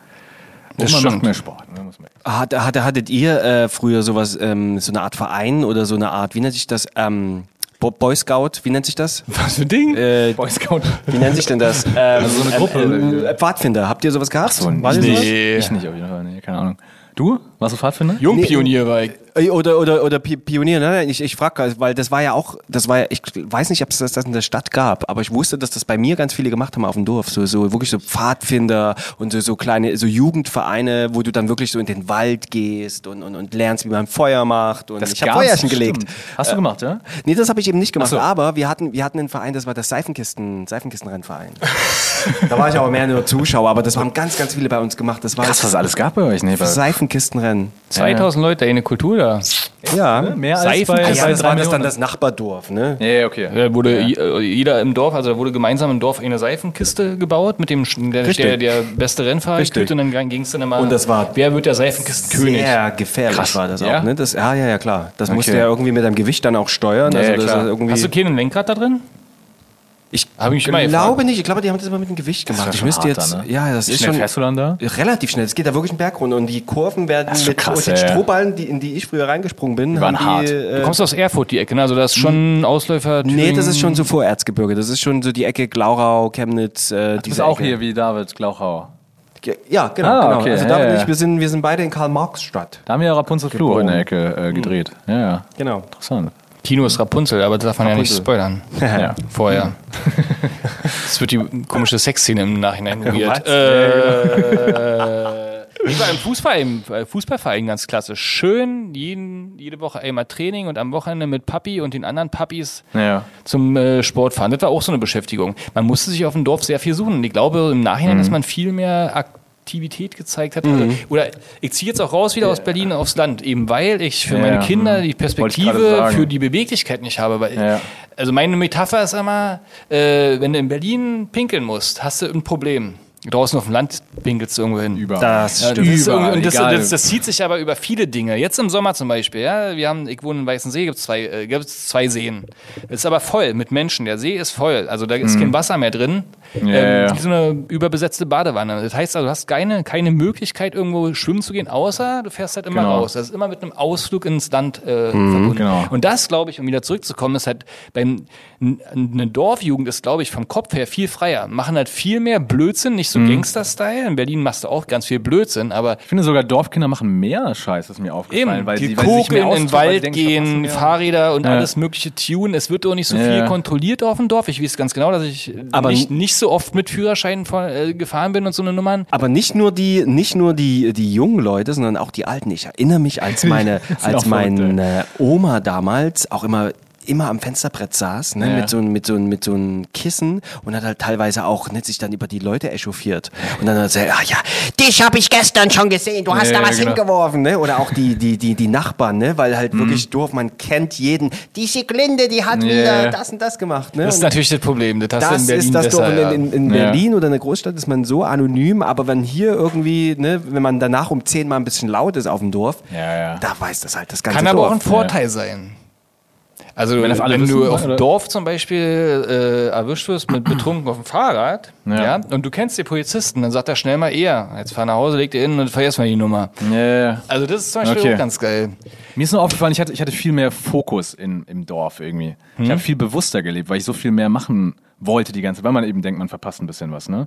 [SPEAKER 2] Das
[SPEAKER 1] man macht mehr Sport, ne?
[SPEAKER 5] Hat, hat, hattet ihr äh, früher sowas, ähm, so eine Art Verein oder so eine Art, wie nennt sich das? Ähm, Bo- Boy Scout, wie nennt sich das?
[SPEAKER 2] Was für ein Ding?
[SPEAKER 5] Äh,
[SPEAKER 1] Boy Scout.
[SPEAKER 5] wie nennt sich denn das? Ähm,
[SPEAKER 1] Also so eine Gruppe,
[SPEAKER 5] Ähm,
[SPEAKER 1] oder
[SPEAKER 5] äh, Pfadfinder, habt ihr sowas gehabt?
[SPEAKER 1] So,
[SPEAKER 5] War
[SPEAKER 1] ich,
[SPEAKER 5] das
[SPEAKER 1] nicht,
[SPEAKER 5] sowas?
[SPEAKER 2] Nee.
[SPEAKER 1] ich nicht auf jeden Fall, nee, keine Ahnung. Du? Warst du Pfadfinder?
[SPEAKER 2] Jungpionier war ich.
[SPEAKER 5] Äh, Oder, oder, oder Pi- Pionier, ne? Ich, ich frage, weil das war ja auch, das war ja, ich weiß nicht, ob es das, das in der Stadt gab, aber ich wusste, dass das bei mir ganz viele gemacht haben auf dem Dorf. So, so wirklich so Pfadfinder und so, so kleine, so Jugendvereine, wo du dann wirklich so in den Wald gehst und, und, und lernst, wie man Feuer macht. Und ich habe Feuerchen gelegt.
[SPEAKER 1] Hast du gemacht, ja?
[SPEAKER 5] Nee, das habe ich eben nicht gemacht.
[SPEAKER 1] Ach so.
[SPEAKER 5] Aber wir hatten, wir hatten einen Verein, das war das Seifenkisten, Seifenkistenrennverein. da war ich aber mehr nur Zuschauer, aber das haben ganz, ganz viele bei uns gemacht. Das war
[SPEAKER 1] Krass, was es alles gab bei euch, ne?
[SPEAKER 5] Seifenkistenrennen.
[SPEAKER 2] 2000 Leute, eine Kultur da.
[SPEAKER 5] Ja.
[SPEAKER 1] Mehr als
[SPEAKER 2] Seifen-
[SPEAKER 1] bei,
[SPEAKER 2] Ah,
[SPEAKER 5] Ja,
[SPEAKER 2] ja,
[SPEAKER 1] bei
[SPEAKER 5] das
[SPEAKER 1] drei
[SPEAKER 5] war das dann das Nachbardorf, ne?
[SPEAKER 1] Ja, ja, okay.
[SPEAKER 2] Da wurde je- äh, jeder im Dorf, also da wurde gemeinsam im Dorf eine Seifenkiste gebaut mit dem der, der, der beste Rennfahrer und dann ging es dann immer.
[SPEAKER 5] Und das war
[SPEAKER 2] wer wird der Seifenkistenkönig?
[SPEAKER 5] Sehr gefährlich
[SPEAKER 1] Krass.
[SPEAKER 5] war das auch,
[SPEAKER 1] Ja?
[SPEAKER 5] ne? Das, ja, ja, ja, klar. Das
[SPEAKER 1] Okay.
[SPEAKER 5] musste ja irgendwie mit deinem Gewicht dann auch steuern.
[SPEAKER 1] Ja,
[SPEAKER 5] also
[SPEAKER 1] ja,
[SPEAKER 5] das
[SPEAKER 1] klar.
[SPEAKER 5] ist irgendwie,
[SPEAKER 2] Hast du keinen Lenkrad da drin?
[SPEAKER 5] Ich
[SPEAKER 2] Hab ich immer
[SPEAKER 5] glaube nicht. Ich glaube, die haben das immer mit dem Gewicht gemacht.
[SPEAKER 1] ja
[SPEAKER 5] ich müsste jetzt,
[SPEAKER 1] ne?
[SPEAKER 5] ja, das
[SPEAKER 1] Wie
[SPEAKER 5] ist
[SPEAKER 1] schnell
[SPEAKER 5] schon
[SPEAKER 1] fährst du dann da?
[SPEAKER 5] relativ schnell. Es geht da wirklich einen Berg runter und die Kurven werden mit,
[SPEAKER 1] krass, ey.
[SPEAKER 5] Strohballen, die, in die ich früher reingesprungen bin,
[SPEAKER 1] waren
[SPEAKER 5] haben
[SPEAKER 1] hart.
[SPEAKER 5] die,
[SPEAKER 2] Du
[SPEAKER 5] äh,
[SPEAKER 2] kommst aus Erfurt, die Ecke, ne? Also das ist schon Ausläufer.
[SPEAKER 5] Nee, das ist schon so Vorerzgebirge. Das ist schon so die Ecke Glauchau, Chemnitz. Äh,
[SPEAKER 1] Du bist
[SPEAKER 5] diese
[SPEAKER 1] auch
[SPEAKER 5] Ecke.
[SPEAKER 1] hier wie David Glauchau.
[SPEAKER 5] Ja, genau.
[SPEAKER 1] Ah,
[SPEAKER 5] genau.
[SPEAKER 1] okay,
[SPEAKER 5] Also
[SPEAKER 1] ja,
[SPEAKER 5] David und
[SPEAKER 1] ja.
[SPEAKER 5] ich, wir sind, wir sind beide in Karl-Marx-Stadt.
[SPEAKER 1] Da haben wir ja Rapunzel Flur in der Ecke äh, gedreht. Ja, ja.
[SPEAKER 5] Genau.
[SPEAKER 1] Interessant.
[SPEAKER 2] Kino ist Rapunzel, aber das darf man ja nicht spoilern.
[SPEAKER 1] Ja.
[SPEAKER 2] Vorher. Das wird die komische Sexszene im Nachhinein weird. Äh, ich war im Fußball, im Fußballverein ganz klasse. Schön, jeden, jede Woche einmal Training und am Wochenende mit Papi und den anderen Papis
[SPEAKER 1] Ja.
[SPEAKER 2] zum äh, Sport fahren. Das war auch so eine Beschäftigung. Man musste sich auf dem Dorf sehr viel suchen. Und ich glaube im Nachhinein, dass man viel mehr Aktivität gezeigt hat. Also, oder ich ziehe jetzt auch raus wieder aus Berlin aufs Land, eben weil ich für
[SPEAKER 1] Ja,
[SPEAKER 2] meine. Kinder
[SPEAKER 1] Mhm.
[SPEAKER 2] die Perspektive für die Beweglichkeit nicht habe. Weil
[SPEAKER 1] Ja.
[SPEAKER 2] Also meine Metapher ist immer, äh, wenn du in Berlin pinkeln musst, hast du ein Problem. Draußen auf dem Land winkelst du irgendwo hin.
[SPEAKER 1] Überall.
[SPEAKER 5] Das
[SPEAKER 2] Ja,
[SPEAKER 5] stimmt.
[SPEAKER 2] das,
[SPEAKER 1] Überall,
[SPEAKER 2] und das, das, das zieht sich aber über viele Dinge. Jetzt im Sommer zum Beispiel, ja, wir haben, ich wohne in Weißensee, gibt es zwei, äh, gibt's zwei Seen. Es ist aber voll mit Menschen. Der See ist voll. Also da ist kein Wasser mehr drin.
[SPEAKER 1] Mhm. Ja, ja.
[SPEAKER 2] Wie so eine überbesetzte Badewanne. Das heißt also, du hast keine, keine Möglichkeit, irgendwo schwimmen zu gehen, außer du fährst halt immer
[SPEAKER 1] Genau.
[SPEAKER 2] raus. Das ist immer mit einem Ausflug ins Land äh, verbunden.
[SPEAKER 1] genau.
[SPEAKER 2] Und das, glaube ich, um wieder zurückzukommen, ist halt beim eine Dorfjugend ist, glaube ich, vom Kopf her viel freier. Machen halt viel mehr Blödsinn, nicht so
[SPEAKER 1] Mhm.
[SPEAKER 2] Gangster-Style. In Berlin machst du auch ganz viel Blödsinn, aber
[SPEAKER 1] Ich finde sogar Dorfkinder machen mehr Scheiß, ist mir aufgefallen.
[SPEAKER 2] Eben,
[SPEAKER 1] weil
[SPEAKER 2] die
[SPEAKER 1] sie, weil sie sich mehr
[SPEAKER 2] in den Wald
[SPEAKER 1] denken,
[SPEAKER 2] gehen. Fahrräder und
[SPEAKER 1] Ja.
[SPEAKER 2] alles mögliche tun. Es wird doch nicht so
[SPEAKER 1] Ja.
[SPEAKER 2] viel kontrolliert auf dem Dorf. Ich weiß ganz genau, dass ich
[SPEAKER 5] Aber
[SPEAKER 2] nicht, nicht so oft mit Führerschein vor, äh, gefahren bin und so eine Nummern.
[SPEAKER 5] Aber nicht nur die, nicht nur die, die jungen Leute, sondern auch die Alten. Ich erinnere mich, als meine, als meine Oma damals auch immer immer am Fensterbrett saß, ne,
[SPEAKER 1] Ja.
[SPEAKER 5] mit so einem mit so mit so einem Kissen und hat halt teilweise auch ne, sich dann über die Leute echauffiert und dann hat er gesagt, ah ja, dich habe ich gestern schon gesehen, du hast
[SPEAKER 1] Ja,
[SPEAKER 5] da was
[SPEAKER 1] genau.
[SPEAKER 5] hingeworfen, ne? Oder auch die die die die Nachbarn, ne, weil halt
[SPEAKER 1] Mhm.
[SPEAKER 5] wirklich doof, man kennt jeden. Die Siglinde, die hat wieder das und das gemacht, ne?
[SPEAKER 2] Das ist natürlich das Problem. Das,
[SPEAKER 5] das
[SPEAKER 2] in Berlin
[SPEAKER 5] ist das
[SPEAKER 2] besser, ja.
[SPEAKER 5] In, in, in. Berlin oder in der Großstadt ist man so anonym, aber wenn hier irgendwie, ne, wenn man danach um 10 mal ein bisschen laut ist auf dem Dorf,
[SPEAKER 1] Ja, ja.
[SPEAKER 5] da weiß das halt das ganze
[SPEAKER 2] Kann aber auch
[SPEAKER 5] Dorf.
[SPEAKER 2] ein Vorteil sein. Also
[SPEAKER 1] Wenn
[SPEAKER 2] wenn,
[SPEAKER 1] alle
[SPEAKER 2] du
[SPEAKER 1] wissen,
[SPEAKER 2] auf dem? Dorf zum Beispiel äh, erwischt wirst mit betrunken auf dem Fahrrad, ja.
[SPEAKER 1] Ja.
[SPEAKER 2] und du kennst den Polizisten, dann sagt er schnell mal eher, jetzt fahr nach Hause, leg dir hin und vergiss mal die Nummer.
[SPEAKER 1] Ja.
[SPEAKER 2] Also das ist zum Beispiel
[SPEAKER 1] Okay.
[SPEAKER 2] auch ganz geil.
[SPEAKER 1] Mir ist nur aufgefallen, ich hatte, ich hatte viel mehr Fokus in, im Dorf irgendwie. Ich
[SPEAKER 2] Hm?
[SPEAKER 1] habe viel bewusster gelebt, weil ich so viel mehr machen wollte die ganze Zeit, weil man eben denkt, man verpasst ein bisschen was, ne?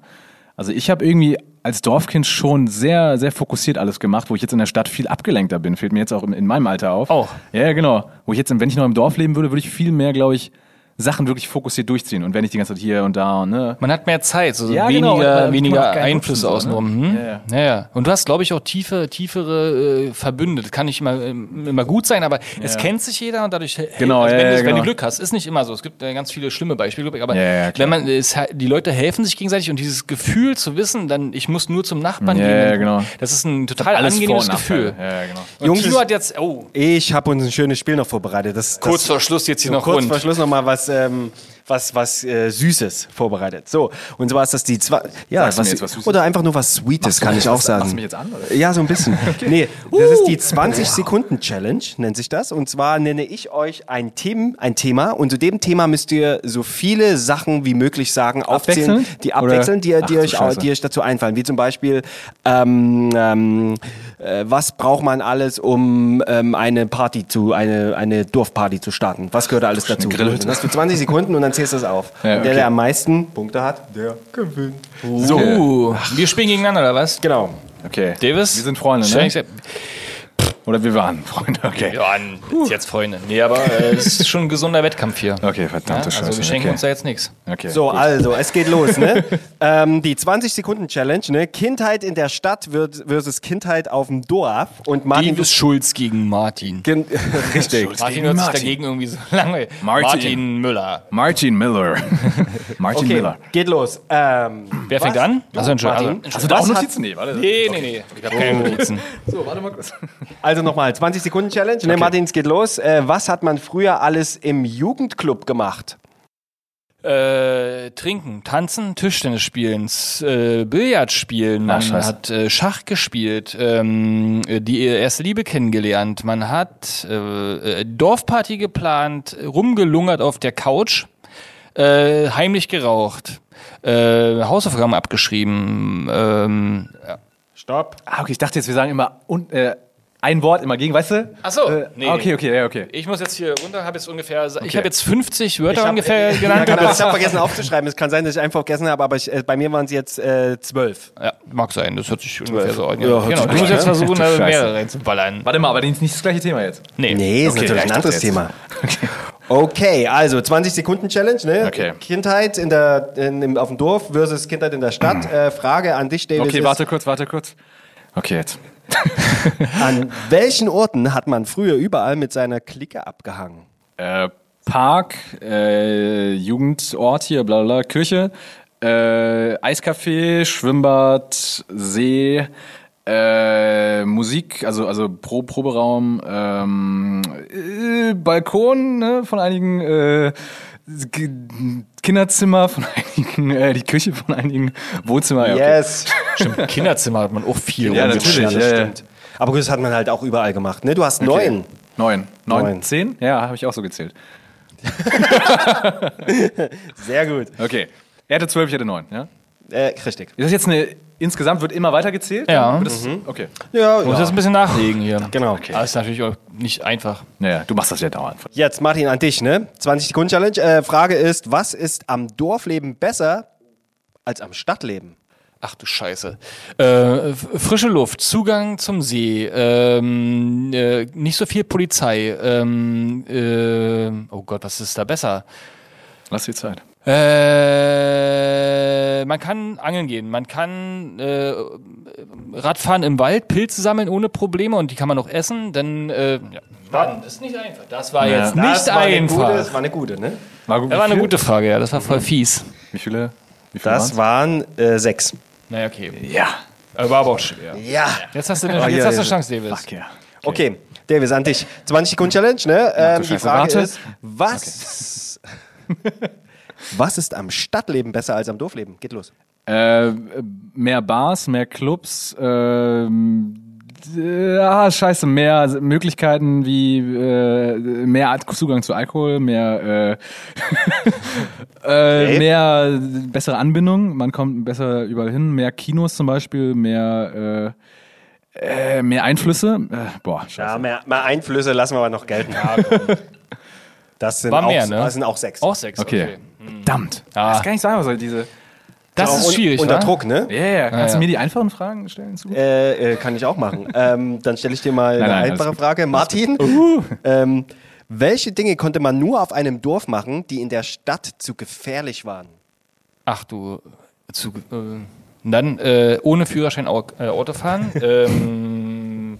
[SPEAKER 1] Also ich habe irgendwie als Dorfkind schon sehr, sehr fokussiert alles gemacht, wo ich jetzt in der Stadt viel abgelenkter bin. Fällt mir jetzt auch in, in meinem Alter auf.
[SPEAKER 2] Auch.
[SPEAKER 1] Ja, ja, genau. Wo ich jetzt, wenn ich noch im Dorf leben würde, würde ich viel mehr, glaube ich, Sachen wirklich fokussiert durchziehen. Und wenn ich die ganze Zeit hier und da und ne.
[SPEAKER 2] Man hat mehr Zeit, so
[SPEAKER 1] Ja,
[SPEAKER 2] weniger,
[SPEAKER 1] genau,
[SPEAKER 2] weniger Einflüsse
[SPEAKER 1] nutzen soll,
[SPEAKER 2] außenrum.
[SPEAKER 1] ne?
[SPEAKER 2] Hm?
[SPEAKER 1] Ja,
[SPEAKER 2] Ja, ja. Und du hast, glaube ich, auch tiefe, tiefere äh, Verbünde. Das kann nicht immer, ähm, immer gut sein, aber es kennt sich jeder und dadurch,
[SPEAKER 1] Genau,
[SPEAKER 2] also
[SPEAKER 1] ja,
[SPEAKER 2] wenn,
[SPEAKER 1] ja,
[SPEAKER 2] du, wenn
[SPEAKER 1] genau.
[SPEAKER 2] du Glück hast, ist nicht immer so. Es gibt äh, ganz viele schlimme Beispiele, aber
[SPEAKER 1] Ja, ja,
[SPEAKER 2] wenn man, es, die Leute helfen sich gegenseitig und dieses Gefühl zu wissen, dann ich muss nur zum Nachbarn
[SPEAKER 1] Ja,
[SPEAKER 2] gehen.
[SPEAKER 1] ja, genau.
[SPEAKER 2] Das ist ein total
[SPEAKER 1] Alles
[SPEAKER 2] angenehmes Gefühl.
[SPEAKER 1] Ja, ja, genau.
[SPEAKER 2] Und
[SPEAKER 5] Jungs,
[SPEAKER 2] Tino hat jetzt, oh,
[SPEAKER 5] Ich habe uns ein schönes Spiel noch vorbereitet. Das,
[SPEAKER 2] kurz
[SPEAKER 5] das,
[SPEAKER 2] vor Schluss jetzt hier
[SPEAKER 5] so
[SPEAKER 2] noch
[SPEAKER 5] kurz
[SPEAKER 2] rund.
[SPEAKER 5] vor Schluss noch mal was, ähm, was, was äh, Süßes vorbereitet. So, und zwar ist das die zwei, ja,
[SPEAKER 1] Sagst du mir
[SPEAKER 5] was,
[SPEAKER 1] jetzt was Süßes?
[SPEAKER 5] oder einfach nur was Sweetes, kann ich auch sagen.
[SPEAKER 1] Machst du mich jetzt an, oder?
[SPEAKER 5] Ja, so ein bisschen. Nee, das ist die 20-Sekunden-Challenge, nennt sich das. Und zwar nenne ich euch ein, Them ein Thema und zu dem Thema müsst ihr so viele Sachen wie möglich sagen, aufzählen, die abwechseln, die, die,
[SPEAKER 1] Ach,
[SPEAKER 5] euch,
[SPEAKER 1] Scheiße.
[SPEAKER 5] die euch dazu einfallen. Wie zum Beispiel, ähm, ähm, äh, was braucht man alles, um ähm, eine Party zu, eine, eine Dorfparty zu starten? Was gehört da alles dazu?
[SPEAKER 1] Grillhütte.
[SPEAKER 5] Dann hast du 20 Sekunden und dann zählst du es auf.
[SPEAKER 1] Ja,
[SPEAKER 5] und der,
[SPEAKER 1] okay.
[SPEAKER 5] der am meisten Punkte hat, der gewinnt.
[SPEAKER 2] So, uh, wir spielen gegeneinander, oder was?
[SPEAKER 5] Genau.
[SPEAKER 1] Okay.
[SPEAKER 2] Davis?
[SPEAKER 1] Wir sind Freunde, ne? Oder wir waren Freunde, okay.
[SPEAKER 2] Ja, n- jetzt Freunde. Nee, aber äh, es ist schon ein gesunder Wettkampf hier.
[SPEAKER 1] Okay,
[SPEAKER 2] Ja,
[SPEAKER 1] verdammte Scheiße.
[SPEAKER 2] also wir schenken
[SPEAKER 1] okay.
[SPEAKER 2] uns da jetzt nichts.
[SPEAKER 1] Okay.
[SPEAKER 5] So, also, es geht los, ne? ähm, die 20-Sekunden-Challenge, ne? Kindheit in der Stadt versus Kindheit auf dem Dorf. Und Martin,
[SPEAKER 2] Davis Schulz gegen Martin.
[SPEAKER 5] Gen- Richtig.
[SPEAKER 2] Martin
[SPEAKER 1] gegen
[SPEAKER 2] hört sich
[SPEAKER 1] Martin.
[SPEAKER 2] dagegen irgendwie so lange.
[SPEAKER 1] Martin.
[SPEAKER 2] Martin Müller.
[SPEAKER 1] Martin Miller. Martin
[SPEAKER 5] Okay,
[SPEAKER 1] Miller.
[SPEAKER 5] geht los. Ähm,
[SPEAKER 2] Wer fängt
[SPEAKER 5] was?
[SPEAKER 2] an? Also, Entschuldigung.
[SPEAKER 5] Martin.
[SPEAKER 2] Also,
[SPEAKER 1] Hast du da auch Notizen? Nee, warte.
[SPEAKER 2] nee, nee, nee. Ich habe keine Notizen.
[SPEAKER 1] So, warte mal kurz.
[SPEAKER 5] Also nochmal, 20-Sekunden-Challenge. Ne, Martin, es geht los. Äh, was hat man früher alles im Jugendclub gemacht?
[SPEAKER 2] Äh, trinken, tanzen, Tischtennis spielen, äh, Billard spielen, man
[SPEAKER 1] scheiße.
[SPEAKER 2] hat äh, Schach gespielt, ähm, äh, die erste Liebe kennengelernt, man hat äh, äh, Dorfparty geplant, rumgelungert auf der Couch, äh, heimlich geraucht, äh, Hausaufgaben abgeschrieben, ähm, ja.
[SPEAKER 5] Stopp.
[SPEAKER 1] Ah, okay, ich dachte jetzt, wir sagen immer und, äh, ein Wort immer gegen, weißt du?
[SPEAKER 2] Ach so,
[SPEAKER 1] Äh,
[SPEAKER 2] nee,
[SPEAKER 1] okay, okay, ja, okay.
[SPEAKER 2] Ich muss jetzt hier runter, habe jetzt ungefähr, ich habe jetzt 50 Wörter
[SPEAKER 5] hab-
[SPEAKER 2] ungefähr
[SPEAKER 5] ich,
[SPEAKER 2] genannt.
[SPEAKER 5] Ja, genau, ich habe vergessen aufzuschreiben. Es kann sein, dass ich einfach vergessen habe, aber ich, äh, bei mir waren es jetzt äh, zwölf.
[SPEAKER 2] Ja, mag sein, das hört sich ungefähr so an.
[SPEAKER 5] Ja,
[SPEAKER 2] genau. Du musst jetzt versuchen,
[SPEAKER 1] Ach,
[SPEAKER 2] mehrere reinzuballern.
[SPEAKER 1] Warte mal, aber das ist nicht das gleiche Thema jetzt.
[SPEAKER 2] Nee.
[SPEAKER 5] Nee, ist
[SPEAKER 1] Okay,
[SPEAKER 5] natürlich
[SPEAKER 1] ja,
[SPEAKER 5] ein anderes Thema. Okay, also 20-Sekunden-Challenge. Ne?
[SPEAKER 1] Okay.
[SPEAKER 5] Kindheit in der, in, im, auf dem Dorf versus Kindheit in der Stadt. Äh, Frage an dich, David.
[SPEAKER 1] Okay,
[SPEAKER 5] ist,
[SPEAKER 1] warte kurz, warte kurz. Okay, jetzt.
[SPEAKER 5] An welchen Orten hat man früher überall mit seiner Clique abgehangen?
[SPEAKER 1] Äh, Park, äh, Jugendort hier, bla bla, Kirche, äh, Eiscafé, Schwimmbad, See, äh, Musik, also, also Pro Proberaum, ähm, äh, Balkon ne, von einigen, äh, Kinderzimmer von einigen, äh, die Küche von einigen, Wohnzimmer. Ja, okay.
[SPEAKER 5] Yes.
[SPEAKER 2] Stimmt, im Kinderzimmer hat man auch viel
[SPEAKER 1] Ja, natürlich,
[SPEAKER 5] das
[SPEAKER 1] ja, ja.
[SPEAKER 5] stimmt. Aber gut, das hat man halt auch überall gemacht. Ne? Du hast neun.
[SPEAKER 1] Neun. Neun.
[SPEAKER 5] Neun.
[SPEAKER 1] Zehn? Ja, habe ich auch so gezählt.
[SPEAKER 5] Sehr gut.
[SPEAKER 1] Okay. Er hatte zwölf, ich hatte neun, ja?
[SPEAKER 5] Äh, richtig.
[SPEAKER 1] Ist das jetzt eine, insgesamt wird immer weiter gezählt?
[SPEAKER 2] Ja.
[SPEAKER 1] Wird Das, Okay.
[SPEAKER 5] Ja,
[SPEAKER 2] Muss jetzt ein bisschen nachlegen hier.
[SPEAKER 5] Genau.
[SPEAKER 2] Aber ist natürlich auch nicht einfach.
[SPEAKER 1] Naja, du machst das ja dauernd.
[SPEAKER 5] Jetzt, Martin, an dich, ne? 20 Sekunden Challenge. Äh, Frage ist, was ist am Dorfleben besser als am Stadtleben?
[SPEAKER 2] Ach du Scheiße. Äh, frische Luft, Zugang zum See, ähm, äh, nicht so viel Polizei. Ähm, äh, oh Gott, was ist da besser?
[SPEAKER 1] Lass dir Zeit.
[SPEAKER 2] Äh, man kann angeln gehen, man kann äh, Radfahren im Wald, Pilze sammeln ohne Probleme und die kann man auch essen, denn äh, ja. Mann, das ist nicht einfach. Das war
[SPEAKER 1] Ja.
[SPEAKER 2] jetzt nicht
[SPEAKER 5] das war Eine
[SPEAKER 2] einfach.
[SPEAKER 5] gute, das war eine gute, ne?
[SPEAKER 1] War, gut,
[SPEAKER 2] das war eine gute Frage, ja, das war voll fies.
[SPEAKER 1] Wie viele? Wie viele
[SPEAKER 5] Das
[SPEAKER 1] waren's?
[SPEAKER 5] waren äh, sechs.
[SPEAKER 2] Naja, okay.
[SPEAKER 1] Ja.
[SPEAKER 2] Äh, War aber auch schwer.
[SPEAKER 5] Ja.
[SPEAKER 2] Jetzt hast du eine,
[SPEAKER 5] Oh,
[SPEAKER 2] jetzt
[SPEAKER 5] ja,
[SPEAKER 2] hast du eine Chance, Davis.
[SPEAKER 1] Fuck ja.
[SPEAKER 5] Okay, Davis, an dich. 20 Sekunden Challenge, ne? Ähm, die Frage
[SPEAKER 1] warte.
[SPEAKER 5] ist, was, was ist am Stadtleben besser als am Dorfleben? Geht los.
[SPEAKER 1] Äh, mehr Bars, mehr Clubs, ähm, äh, ah, scheiße, mehr Möglichkeiten wie äh, mehr Zugang zu Alkohol, mehr äh, äh,
[SPEAKER 5] Okay.
[SPEAKER 1] mehr bessere Anbindung, man kommt besser überall hin, mehr Kinos zum Beispiel, mehr äh, äh, mehr Einflüsse. Äh, boah, scheiße.
[SPEAKER 5] Ja, mehr, mehr Einflüsse lassen wir aber noch gelten. Das sind,
[SPEAKER 2] War
[SPEAKER 5] auch,
[SPEAKER 2] mehr, ne?
[SPEAKER 5] das sind auch sechs.
[SPEAKER 2] Auch sechs,
[SPEAKER 1] Okay. Verdammt.
[SPEAKER 2] Ah.
[SPEAKER 1] Das kann ich sagen, was soll diese.
[SPEAKER 2] Das
[SPEAKER 5] Auch
[SPEAKER 2] ist schwierig,
[SPEAKER 5] Unter
[SPEAKER 2] wa?
[SPEAKER 5] Druck, ne?
[SPEAKER 1] Ja, ja, kannst
[SPEAKER 2] ja.
[SPEAKER 1] du mir die einfachen Fragen stellen? Zu?
[SPEAKER 5] Äh, äh, kann ich auch machen. ähm, dann stelle ich dir mal
[SPEAKER 1] Nein,
[SPEAKER 5] eine
[SPEAKER 1] nein,
[SPEAKER 5] einfache. Frage. Martin, ähm, welche Dinge konnte man nur auf einem Dorf machen, die in der Stadt zu gefährlich waren?
[SPEAKER 2] Ach du, zu, äh, dann äh, ohne Führerschein Au äh, Auto fahren, ähm,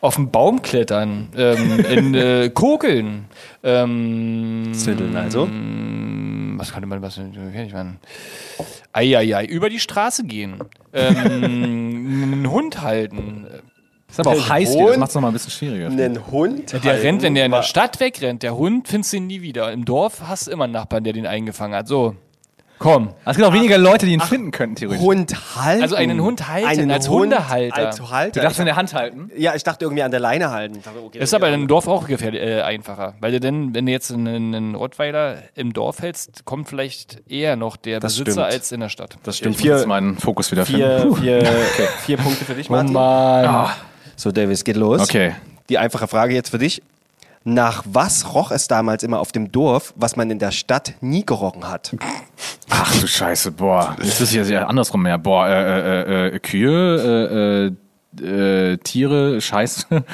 [SPEAKER 2] auf den Baum klettern, ähm, in äh, Kokeln, ähm,
[SPEAKER 5] Zündeln also?
[SPEAKER 2] Was könnte man, was ich man? Eieiei, über die Straße gehen, ähm, einen Hund halten.
[SPEAKER 1] ist aber auch heiß hier, das macht es nochmal ein bisschen schwieriger.
[SPEAKER 5] Einen Hund?
[SPEAKER 2] Der
[SPEAKER 5] halten
[SPEAKER 2] rennt, wenn der in der Stadt wegrennt, der Hund findest du ihn nie wieder. Im Dorf hast du immer einen Nachbarn, der den eingefangen hat. So, komm.
[SPEAKER 1] Es gibt auch weniger Leute, die ihn finden könnten, theoretisch.
[SPEAKER 5] Hund halten.
[SPEAKER 2] Also einen Hund halten,
[SPEAKER 5] einen
[SPEAKER 2] als
[SPEAKER 5] Hund
[SPEAKER 2] Hundehalter.
[SPEAKER 5] Als Halter.
[SPEAKER 1] Du darfst in der Hand halten.
[SPEAKER 5] ja, ich dachte irgendwie an der Leine halten. Ich dachte, okay,
[SPEAKER 2] Das ist aber im Dorf auch gefährlich, äh, einfacher. Weil du denn, wenn du jetzt einen, einen Rottweiler im Dorf hältst, kommt vielleicht eher noch der
[SPEAKER 5] Das
[SPEAKER 2] Besitzer
[SPEAKER 5] stimmt.
[SPEAKER 2] als in der Stadt.
[SPEAKER 5] das
[SPEAKER 1] Ich
[SPEAKER 5] stimmt.
[SPEAKER 1] muss jetzt
[SPEAKER 5] Vier,
[SPEAKER 1] meinen Fokus wieder
[SPEAKER 5] vier,
[SPEAKER 1] finden.
[SPEAKER 5] vier, vier Punkte für dich,
[SPEAKER 2] Oh
[SPEAKER 5] Martin.
[SPEAKER 2] Mann.
[SPEAKER 5] So, Davis, geht los.
[SPEAKER 1] Okay.
[SPEAKER 5] Die einfache Frage jetzt für dich. Nach was roch es damals immer auf dem Dorf, was man in der Stadt nie gerochen hat?
[SPEAKER 1] Ach du Scheiße, boah. Jetzt ist hier ja andersrum mehr. Boah, äh, äh, äh, Kühe, äh, äh, äh, Tiere, Scheiße.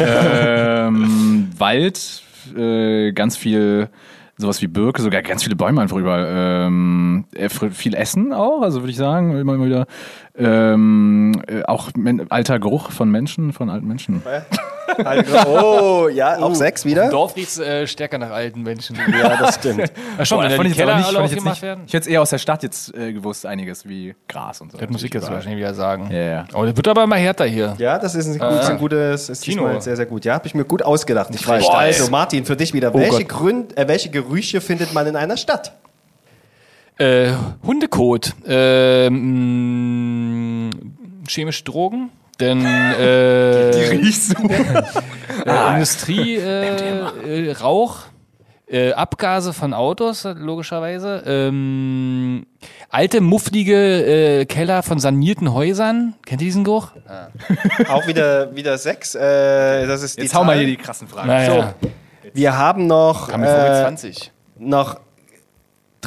[SPEAKER 1] ähm, Wald, äh, ganz viel, sowas wie Birke, sogar ganz viele Bäume einfach überall. Ähm, äh, viel Essen auch, also würde ich sagen, immer, immer wieder. Ähm, äh, auch men alter Geruch von Menschen, von alten Menschen.
[SPEAKER 5] Oh, ja, auch sechs
[SPEAKER 2] Im
[SPEAKER 5] wieder?
[SPEAKER 2] Dorf riecht's äh, stärker nach alten Menschen.
[SPEAKER 5] Ja, das stimmt.
[SPEAKER 2] Ja, schon, da
[SPEAKER 1] fand ich
[SPEAKER 2] Keller
[SPEAKER 1] nicht- fand ich jetzt nicht-
[SPEAKER 2] werden.
[SPEAKER 1] Ich hätte es eher aus der Stadt jetzt äh, gewusst, einiges wie Gras und so.
[SPEAKER 2] Das muss ich jetzt wahrscheinlich wieder sagen.
[SPEAKER 1] Ja, ja.
[SPEAKER 2] Oh, das wird aber immer härter hier.
[SPEAKER 5] Ja, das ist ein, gut, ein gutes, ist
[SPEAKER 2] Kino.
[SPEAKER 5] sehr, sehr gut. Ja, habe ich mir gut ausgedacht. Ich weiß.
[SPEAKER 2] Boah,
[SPEAKER 5] Also. Martin, für dich wieder. welche,
[SPEAKER 2] Gott.
[SPEAKER 5] Grund, äh, welche Gerüche findet man in einer Stadt?
[SPEAKER 2] Äh, Hundekot. Ähm, chemische Drogen. Denn äh,
[SPEAKER 1] Riechst du?
[SPEAKER 2] äh, Industrie, äh, äh, Rauch, äh, Abgase von Autos, logischerweise. Ähm, alte, mufflige äh, Keller von sanierten Häusern. Kennt ihr diesen Geruch?
[SPEAKER 5] Auch wieder, wieder sechs. Äh, das ist die
[SPEAKER 1] Jetzt hau mal
[SPEAKER 5] Zahl.
[SPEAKER 1] hier die krassen Fragen.
[SPEAKER 2] Naja,
[SPEAKER 5] Wir haben noch,
[SPEAKER 2] kam
[SPEAKER 5] äh,
[SPEAKER 2] 20.
[SPEAKER 5] noch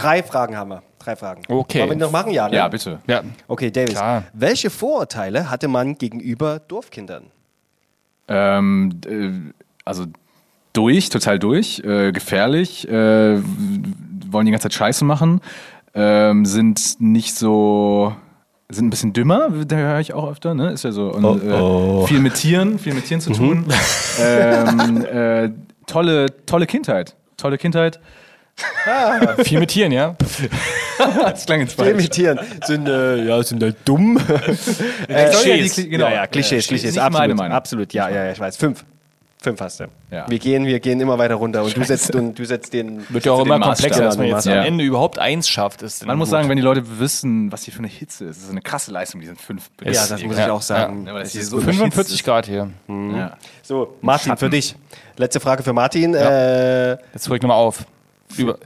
[SPEAKER 5] drei Fragen haben wir. Drei Fragen.
[SPEAKER 2] Okay.
[SPEAKER 5] Wollen wir die noch machen? Ja, ne?
[SPEAKER 1] Ja, bitte.
[SPEAKER 2] Ja.
[SPEAKER 5] Okay, Davis.
[SPEAKER 2] Klar.
[SPEAKER 5] Welche Vorurteile hatte man gegenüber Dorfkindern?
[SPEAKER 1] Ähm, äh, also durch, total durch, äh, gefährlich, äh, wollen die ganze Zeit Scheiße machen, ähm, sind nicht so, sind ein bisschen dümmer, da höre ich auch öfter, ne? Ist ja so. Und, Äh, viel mit Tieren, viel mit Tieren zu tun. ähm, äh, tolle, tolle Kindheit. Tolle Kindheit.
[SPEAKER 2] Viel mit Tieren, ja?
[SPEAKER 1] Das klang ins Falsche.
[SPEAKER 5] Imitieren. Sind, äh, ja, sind halt dumm.
[SPEAKER 1] Äh,
[SPEAKER 2] Klischees.
[SPEAKER 1] Kli- genau.
[SPEAKER 5] Ja, ja, Klischees, Klischees,
[SPEAKER 1] nicht meine
[SPEAKER 5] absolut.
[SPEAKER 1] Meinung.
[SPEAKER 5] Absolut, ja, ja, ja, ich weiß. Fünf. Fünf hast du.
[SPEAKER 1] Ja.
[SPEAKER 5] Wir gehen, wir gehen immer weiter runter und du setzt, und du setzt den.
[SPEAKER 2] Wird ja auch immer komplexer, dass man
[SPEAKER 5] Ja,
[SPEAKER 2] jetzt
[SPEAKER 1] ja.
[SPEAKER 2] am Ende überhaupt eins schafft. Ist
[SPEAKER 1] Man muss sagen, wenn die Leute wissen, was hier für eine Hitze ist, das ist eine krasse Leistung, diesen fünf
[SPEAKER 5] Ja, das muss ich auch sagen.
[SPEAKER 1] Ja, das
[SPEAKER 5] ist
[SPEAKER 1] so
[SPEAKER 5] wirklich-
[SPEAKER 2] 45 Grad hier.
[SPEAKER 1] Ja.
[SPEAKER 5] So, Martin,
[SPEAKER 1] Schatten.
[SPEAKER 5] für dich. Letzte Frage für Martin. Äh,
[SPEAKER 2] Jetzt ich nochmal auf. Über,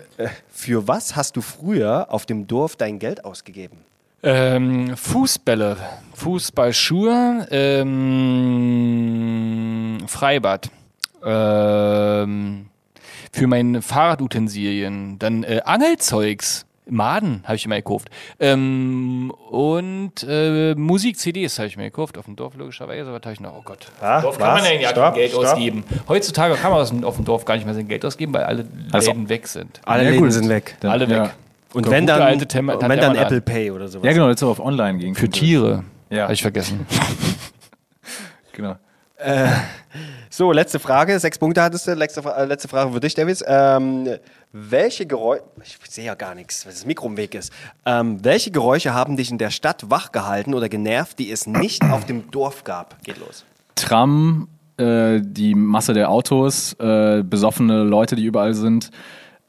[SPEAKER 5] für was hast du früher auf dem Dorf dein Geld ausgegeben?
[SPEAKER 2] ähm, Fußbälle, Fußballschuhe, ähm, Freibad, ähm, für meine Fahrradutensilien, dann äh, Angelzeugs. Maden habe ich immer gekauft. Ähm, und äh, Musik-CDs habe ich mir gekauft. Auf dem Dorf logischerweise. Was habe ich noch? Oh Gott.
[SPEAKER 5] Ah,
[SPEAKER 2] Dorf kann man
[SPEAKER 5] was?
[SPEAKER 2] ja gar
[SPEAKER 5] Stopp,
[SPEAKER 2] kein Geld
[SPEAKER 5] stopp.
[SPEAKER 2] ausgeben. Heutzutage kann man aus dem- auf dem Dorf gar nicht mehr sein Geld ausgeben, weil alle
[SPEAKER 1] Also-
[SPEAKER 2] Läden weg sind.
[SPEAKER 5] Alle
[SPEAKER 1] Ja,
[SPEAKER 5] Läden sind weg.
[SPEAKER 1] Dann-
[SPEAKER 2] Alle weg.
[SPEAKER 1] Ja.
[SPEAKER 5] Und
[SPEAKER 2] Der
[SPEAKER 5] wenn dann,
[SPEAKER 2] alte Tem-
[SPEAKER 5] und wenn dann. Apple Pay oder sowas.
[SPEAKER 1] ja, genau, jetzt auf online gehen.
[SPEAKER 2] Für Tiere.
[SPEAKER 1] Ja.
[SPEAKER 2] Habe ich vergessen.
[SPEAKER 1] Genau.
[SPEAKER 5] So, letzte Frage. Sechs Punkte hattest du. Letzte, äh, letzte Frage für dich, Davis. Ähm, welche Geräusche, ich sehe ja gar nichts, weil das Mikro im Weg ist. Ähm, welche Geräusche haben dich in der Stadt wachgehalten oder genervt, die es nicht auf dem Dorf gab? Geht los.
[SPEAKER 1] Tram, äh, die Masse der Autos, äh, besoffene Leute, die überall sind.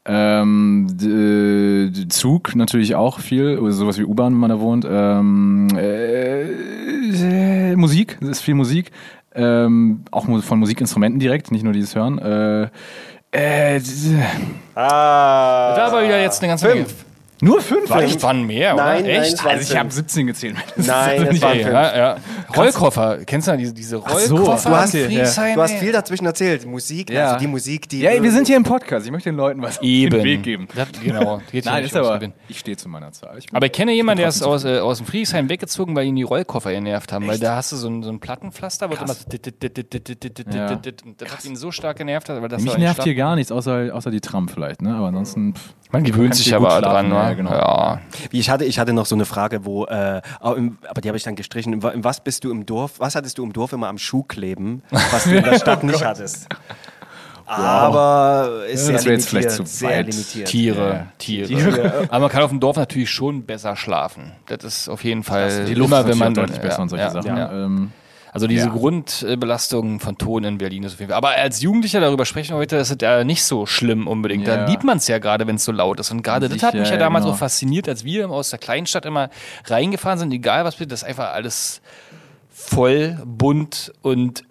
[SPEAKER 1] Ähm, Zug natürlich auch viel, sowas wie U-Bahn, wenn man da wohnt. Ähm, äh, äh, Musik, es ist viel Musik. Ähm, auch von Musikinstrumenten direkt, nicht nur dieses Hören. Äh, äh,
[SPEAKER 5] Ah.
[SPEAKER 2] Da war wieder jetzt eine ganze Menge.
[SPEAKER 1] Nur fünf?
[SPEAKER 2] Vielleicht waren mehr, oder?
[SPEAKER 5] Nein,
[SPEAKER 2] Echt?
[SPEAKER 5] Nein,
[SPEAKER 1] also ich habe 17 gezählt. Das
[SPEAKER 5] nein,
[SPEAKER 1] das
[SPEAKER 5] waren fünf.
[SPEAKER 2] Ja, ja. Rollkoffer, kennst du ja diese, diese Rollkoffer?
[SPEAKER 5] So, du, hast,
[SPEAKER 2] ja.
[SPEAKER 5] du hast
[SPEAKER 2] ne?
[SPEAKER 5] viel dazwischen erzählt. Musik,
[SPEAKER 1] ja.
[SPEAKER 5] also die Musik, die...
[SPEAKER 1] Ja, wir sind hier im Podcast. Ich möchte den Leuten was
[SPEAKER 2] Eben.
[SPEAKER 1] auf den Weg geben.
[SPEAKER 2] Das, genau. Geht
[SPEAKER 1] nein, ist aber, ich stehe zu meiner Zahl. Ich
[SPEAKER 2] aber ich kenne jemanden, der ist aus, äh, aus dem Friedrichshain weggezogen, weil ihn die Rollkoffer genervt haben. Echt? Weil da hast du so ein, so ein Plattenpflaster, wo du immer so... Das hat ihn so stark genervt.
[SPEAKER 1] Mich nervt hier gar nichts, außer die Tram vielleicht. Ne? Aber ansonsten...
[SPEAKER 2] Man gewöhnt sich aber dran, ne?
[SPEAKER 1] ja,
[SPEAKER 2] Ja,
[SPEAKER 1] genau.
[SPEAKER 2] ja.
[SPEAKER 5] Wie ich hatte, ich hatte noch so eine Frage, wo, äh, aber die habe ich dann gestrichen. In was bist du im Dorf? Was hattest du im Dorf immer am Schuh kleben, was du in der Stadt nicht hattest? Aber ist sehr
[SPEAKER 1] das wäre jetzt vielleicht zu
[SPEAKER 5] sehr
[SPEAKER 1] weit.
[SPEAKER 5] limitiert.
[SPEAKER 2] Tiere,
[SPEAKER 1] Ja.
[SPEAKER 2] Tiere. Aber man kann auf dem Dorf natürlich schon besser schlafen. Das ist auf jeden Fall
[SPEAKER 1] Die Luft
[SPEAKER 2] immer, wenn man
[SPEAKER 1] auch deutlich besser
[SPEAKER 2] ja,
[SPEAKER 1] und solche
[SPEAKER 2] ja,
[SPEAKER 1] Sachen.
[SPEAKER 2] Ja.
[SPEAKER 1] Ähm,
[SPEAKER 2] Also diese
[SPEAKER 1] Ja.
[SPEAKER 2] Grundbelastung von Ton in Berlin ist auf jeden Fall. Aber als Jugendlicher darüber sprechen wir heute, das ist ja nicht so schlimm unbedingt. Da
[SPEAKER 1] Ja.
[SPEAKER 2] liebt man es ja gerade, wenn es so laut ist. Und gerade das hat mich ja damals
[SPEAKER 1] genau.
[SPEAKER 2] auch fasziniert, als wir aus der Kleinstadt immer reingefahren sind, egal was das ist einfach alles voll, bunt und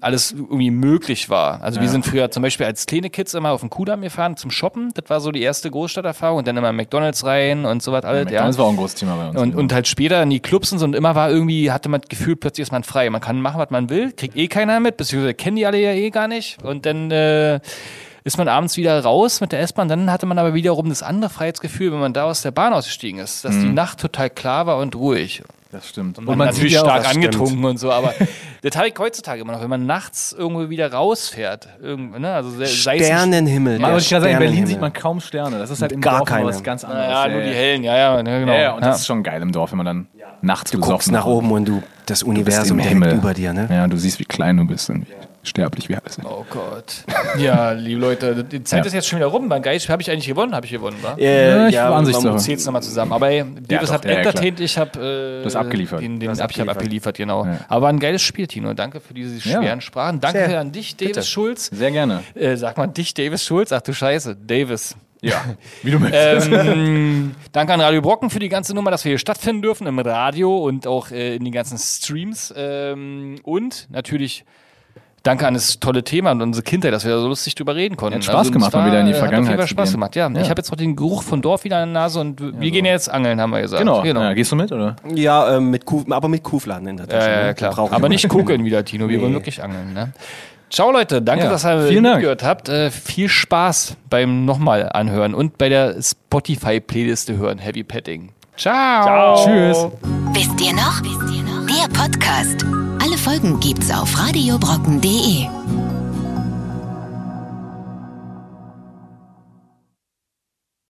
[SPEAKER 2] alles irgendwie möglich war. Also wir
[SPEAKER 1] Ja.
[SPEAKER 2] sind früher zum Beispiel als kleine Kids immer auf den Kudamm gefahren zum Shoppen. Das war so die erste Großstadterfahrung. Und dann immer McDonalds rein und so was alles. Ja.
[SPEAKER 1] Das war auch ein großes Thema bei uns.
[SPEAKER 2] Und, und halt später in die Clubs und so und immer war irgendwie, hatte man das Gefühl, plötzlich ist man frei. Man kann machen, was man will, kriegt eh keiner mit, beziehungsweise kennen die alle ja eh gar nicht. Und dann äh, ist man abends wieder raus mit der S-Bahn. Dann hatte man aber wiederum das andere Freiheitsgefühl, wenn man da aus der Bahn ausgestiegen ist, dass die Nacht total klar war und ruhig.
[SPEAKER 1] Das stimmt. Und
[SPEAKER 2] Man,
[SPEAKER 1] man
[SPEAKER 2] natürlich
[SPEAKER 1] ja
[SPEAKER 2] stark angetrunken und so, aber das habe ich heutzutage immer noch, wenn man nachts irgendwo wieder rausfährt. Irgendwo, ne? also
[SPEAKER 5] Sternenhimmel.
[SPEAKER 1] Man ich sagen, in Berlin sieht man kaum Sterne. Das ist halt im
[SPEAKER 5] Gar
[SPEAKER 1] Dorf
[SPEAKER 5] keine.
[SPEAKER 1] was ganz anderes.
[SPEAKER 2] Naja, nur die hellen, ja, ja, ja, genau.
[SPEAKER 1] Ja, ja, und
[SPEAKER 2] Ja.
[SPEAKER 1] das ist schon geil im Dorf, wenn man dann nachts
[SPEAKER 5] Du guckst nach oben und du das Universum direkt
[SPEAKER 1] Himmel.
[SPEAKER 5] über dir, ne?
[SPEAKER 1] Ja, du siehst, wie klein du bist und wie sterblich wir alle sind.
[SPEAKER 2] Oh Gott. Ja, liebe Leute, die Zeit
[SPEAKER 1] Ja.
[SPEAKER 2] ist jetzt schon wieder rum. Beim Geist habe ich eigentlich gewonnen, habe ich gewonnen, wa?
[SPEAKER 5] Äh,
[SPEAKER 1] Ja, ich war Ansichtssache.
[SPEAKER 5] man-
[SPEAKER 2] Zählt's nochmal zusammen. Aber ey, Davis hat
[SPEAKER 1] ja, ja,
[SPEAKER 2] entertained, ich habe äh,
[SPEAKER 1] hast abgeliefert.
[SPEAKER 2] Den, den
[SPEAKER 5] Du hast
[SPEAKER 2] ab, ich habe
[SPEAKER 5] abgeliefert.
[SPEAKER 2] genau.
[SPEAKER 1] Ja.
[SPEAKER 2] Aber war ein geiles Spiel, Tino. Danke für diese
[SPEAKER 1] Ja.
[SPEAKER 2] schweren Sprachen. Danke
[SPEAKER 5] Sehr.
[SPEAKER 2] an dich, Davis
[SPEAKER 5] Bitte.
[SPEAKER 2] Schulz.
[SPEAKER 1] Sehr gerne.
[SPEAKER 2] Äh, sag mal, dich, Davis Schulz. Ach du Scheiße, Davis.
[SPEAKER 1] Ja, wie du möchtest.
[SPEAKER 2] Ähm, danke an Radio Brocken für die ganze Nummer, dass wir hier stattfinden dürfen im Radio und auch äh, in den ganzen Streams. Ähm, und natürlich danke an das tolle Thema und unsere Kindheit, dass wir da so lustig drüber reden konnten.
[SPEAKER 1] Hat Spaß
[SPEAKER 2] und
[SPEAKER 1] gemacht,
[SPEAKER 2] war,
[SPEAKER 1] mal wieder in die Vergangenheit
[SPEAKER 2] Hat Spaß
[SPEAKER 1] gehen.
[SPEAKER 2] gemacht, ja.
[SPEAKER 1] Ja.
[SPEAKER 2] Ich habe jetzt noch den Geruch von Dorf wieder in der Nase und wir gehen jetzt angeln, haben wir gesagt.
[SPEAKER 1] genau. Ja, gehst du mit, oder?
[SPEAKER 5] Ja, ähm, mit Kuh, aber mit Kuhfladen in der Tasche.
[SPEAKER 2] Ja, ja,
[SPEAKER 5] ne?
[SPEAKER 2] ja, klar. Aber
[SPEAKER 5] immer.
[SPEAKER 2] nicht gucken wieder, Tino. Wir wollen wirklich angeln. Ne? Ciao, Leute. Danke,
[SPEAKER 1] Ja,
[SPEAKER 2] dass ihr
[SPEAKER 1] vielen Dank.
[SPEAKER 2] gehört habt. Äh, viel Spaß beim nochmal anhören und bei der Spotify-Playliste hören. Heavy Petting. Ciao.
[SPEAKER 1] Tschüss.
[SPEAKER 3] Wisst ihr noch? Wisst ihr noch? Der Podcast. Alle Folgen gibt's auf radiobrocken.de.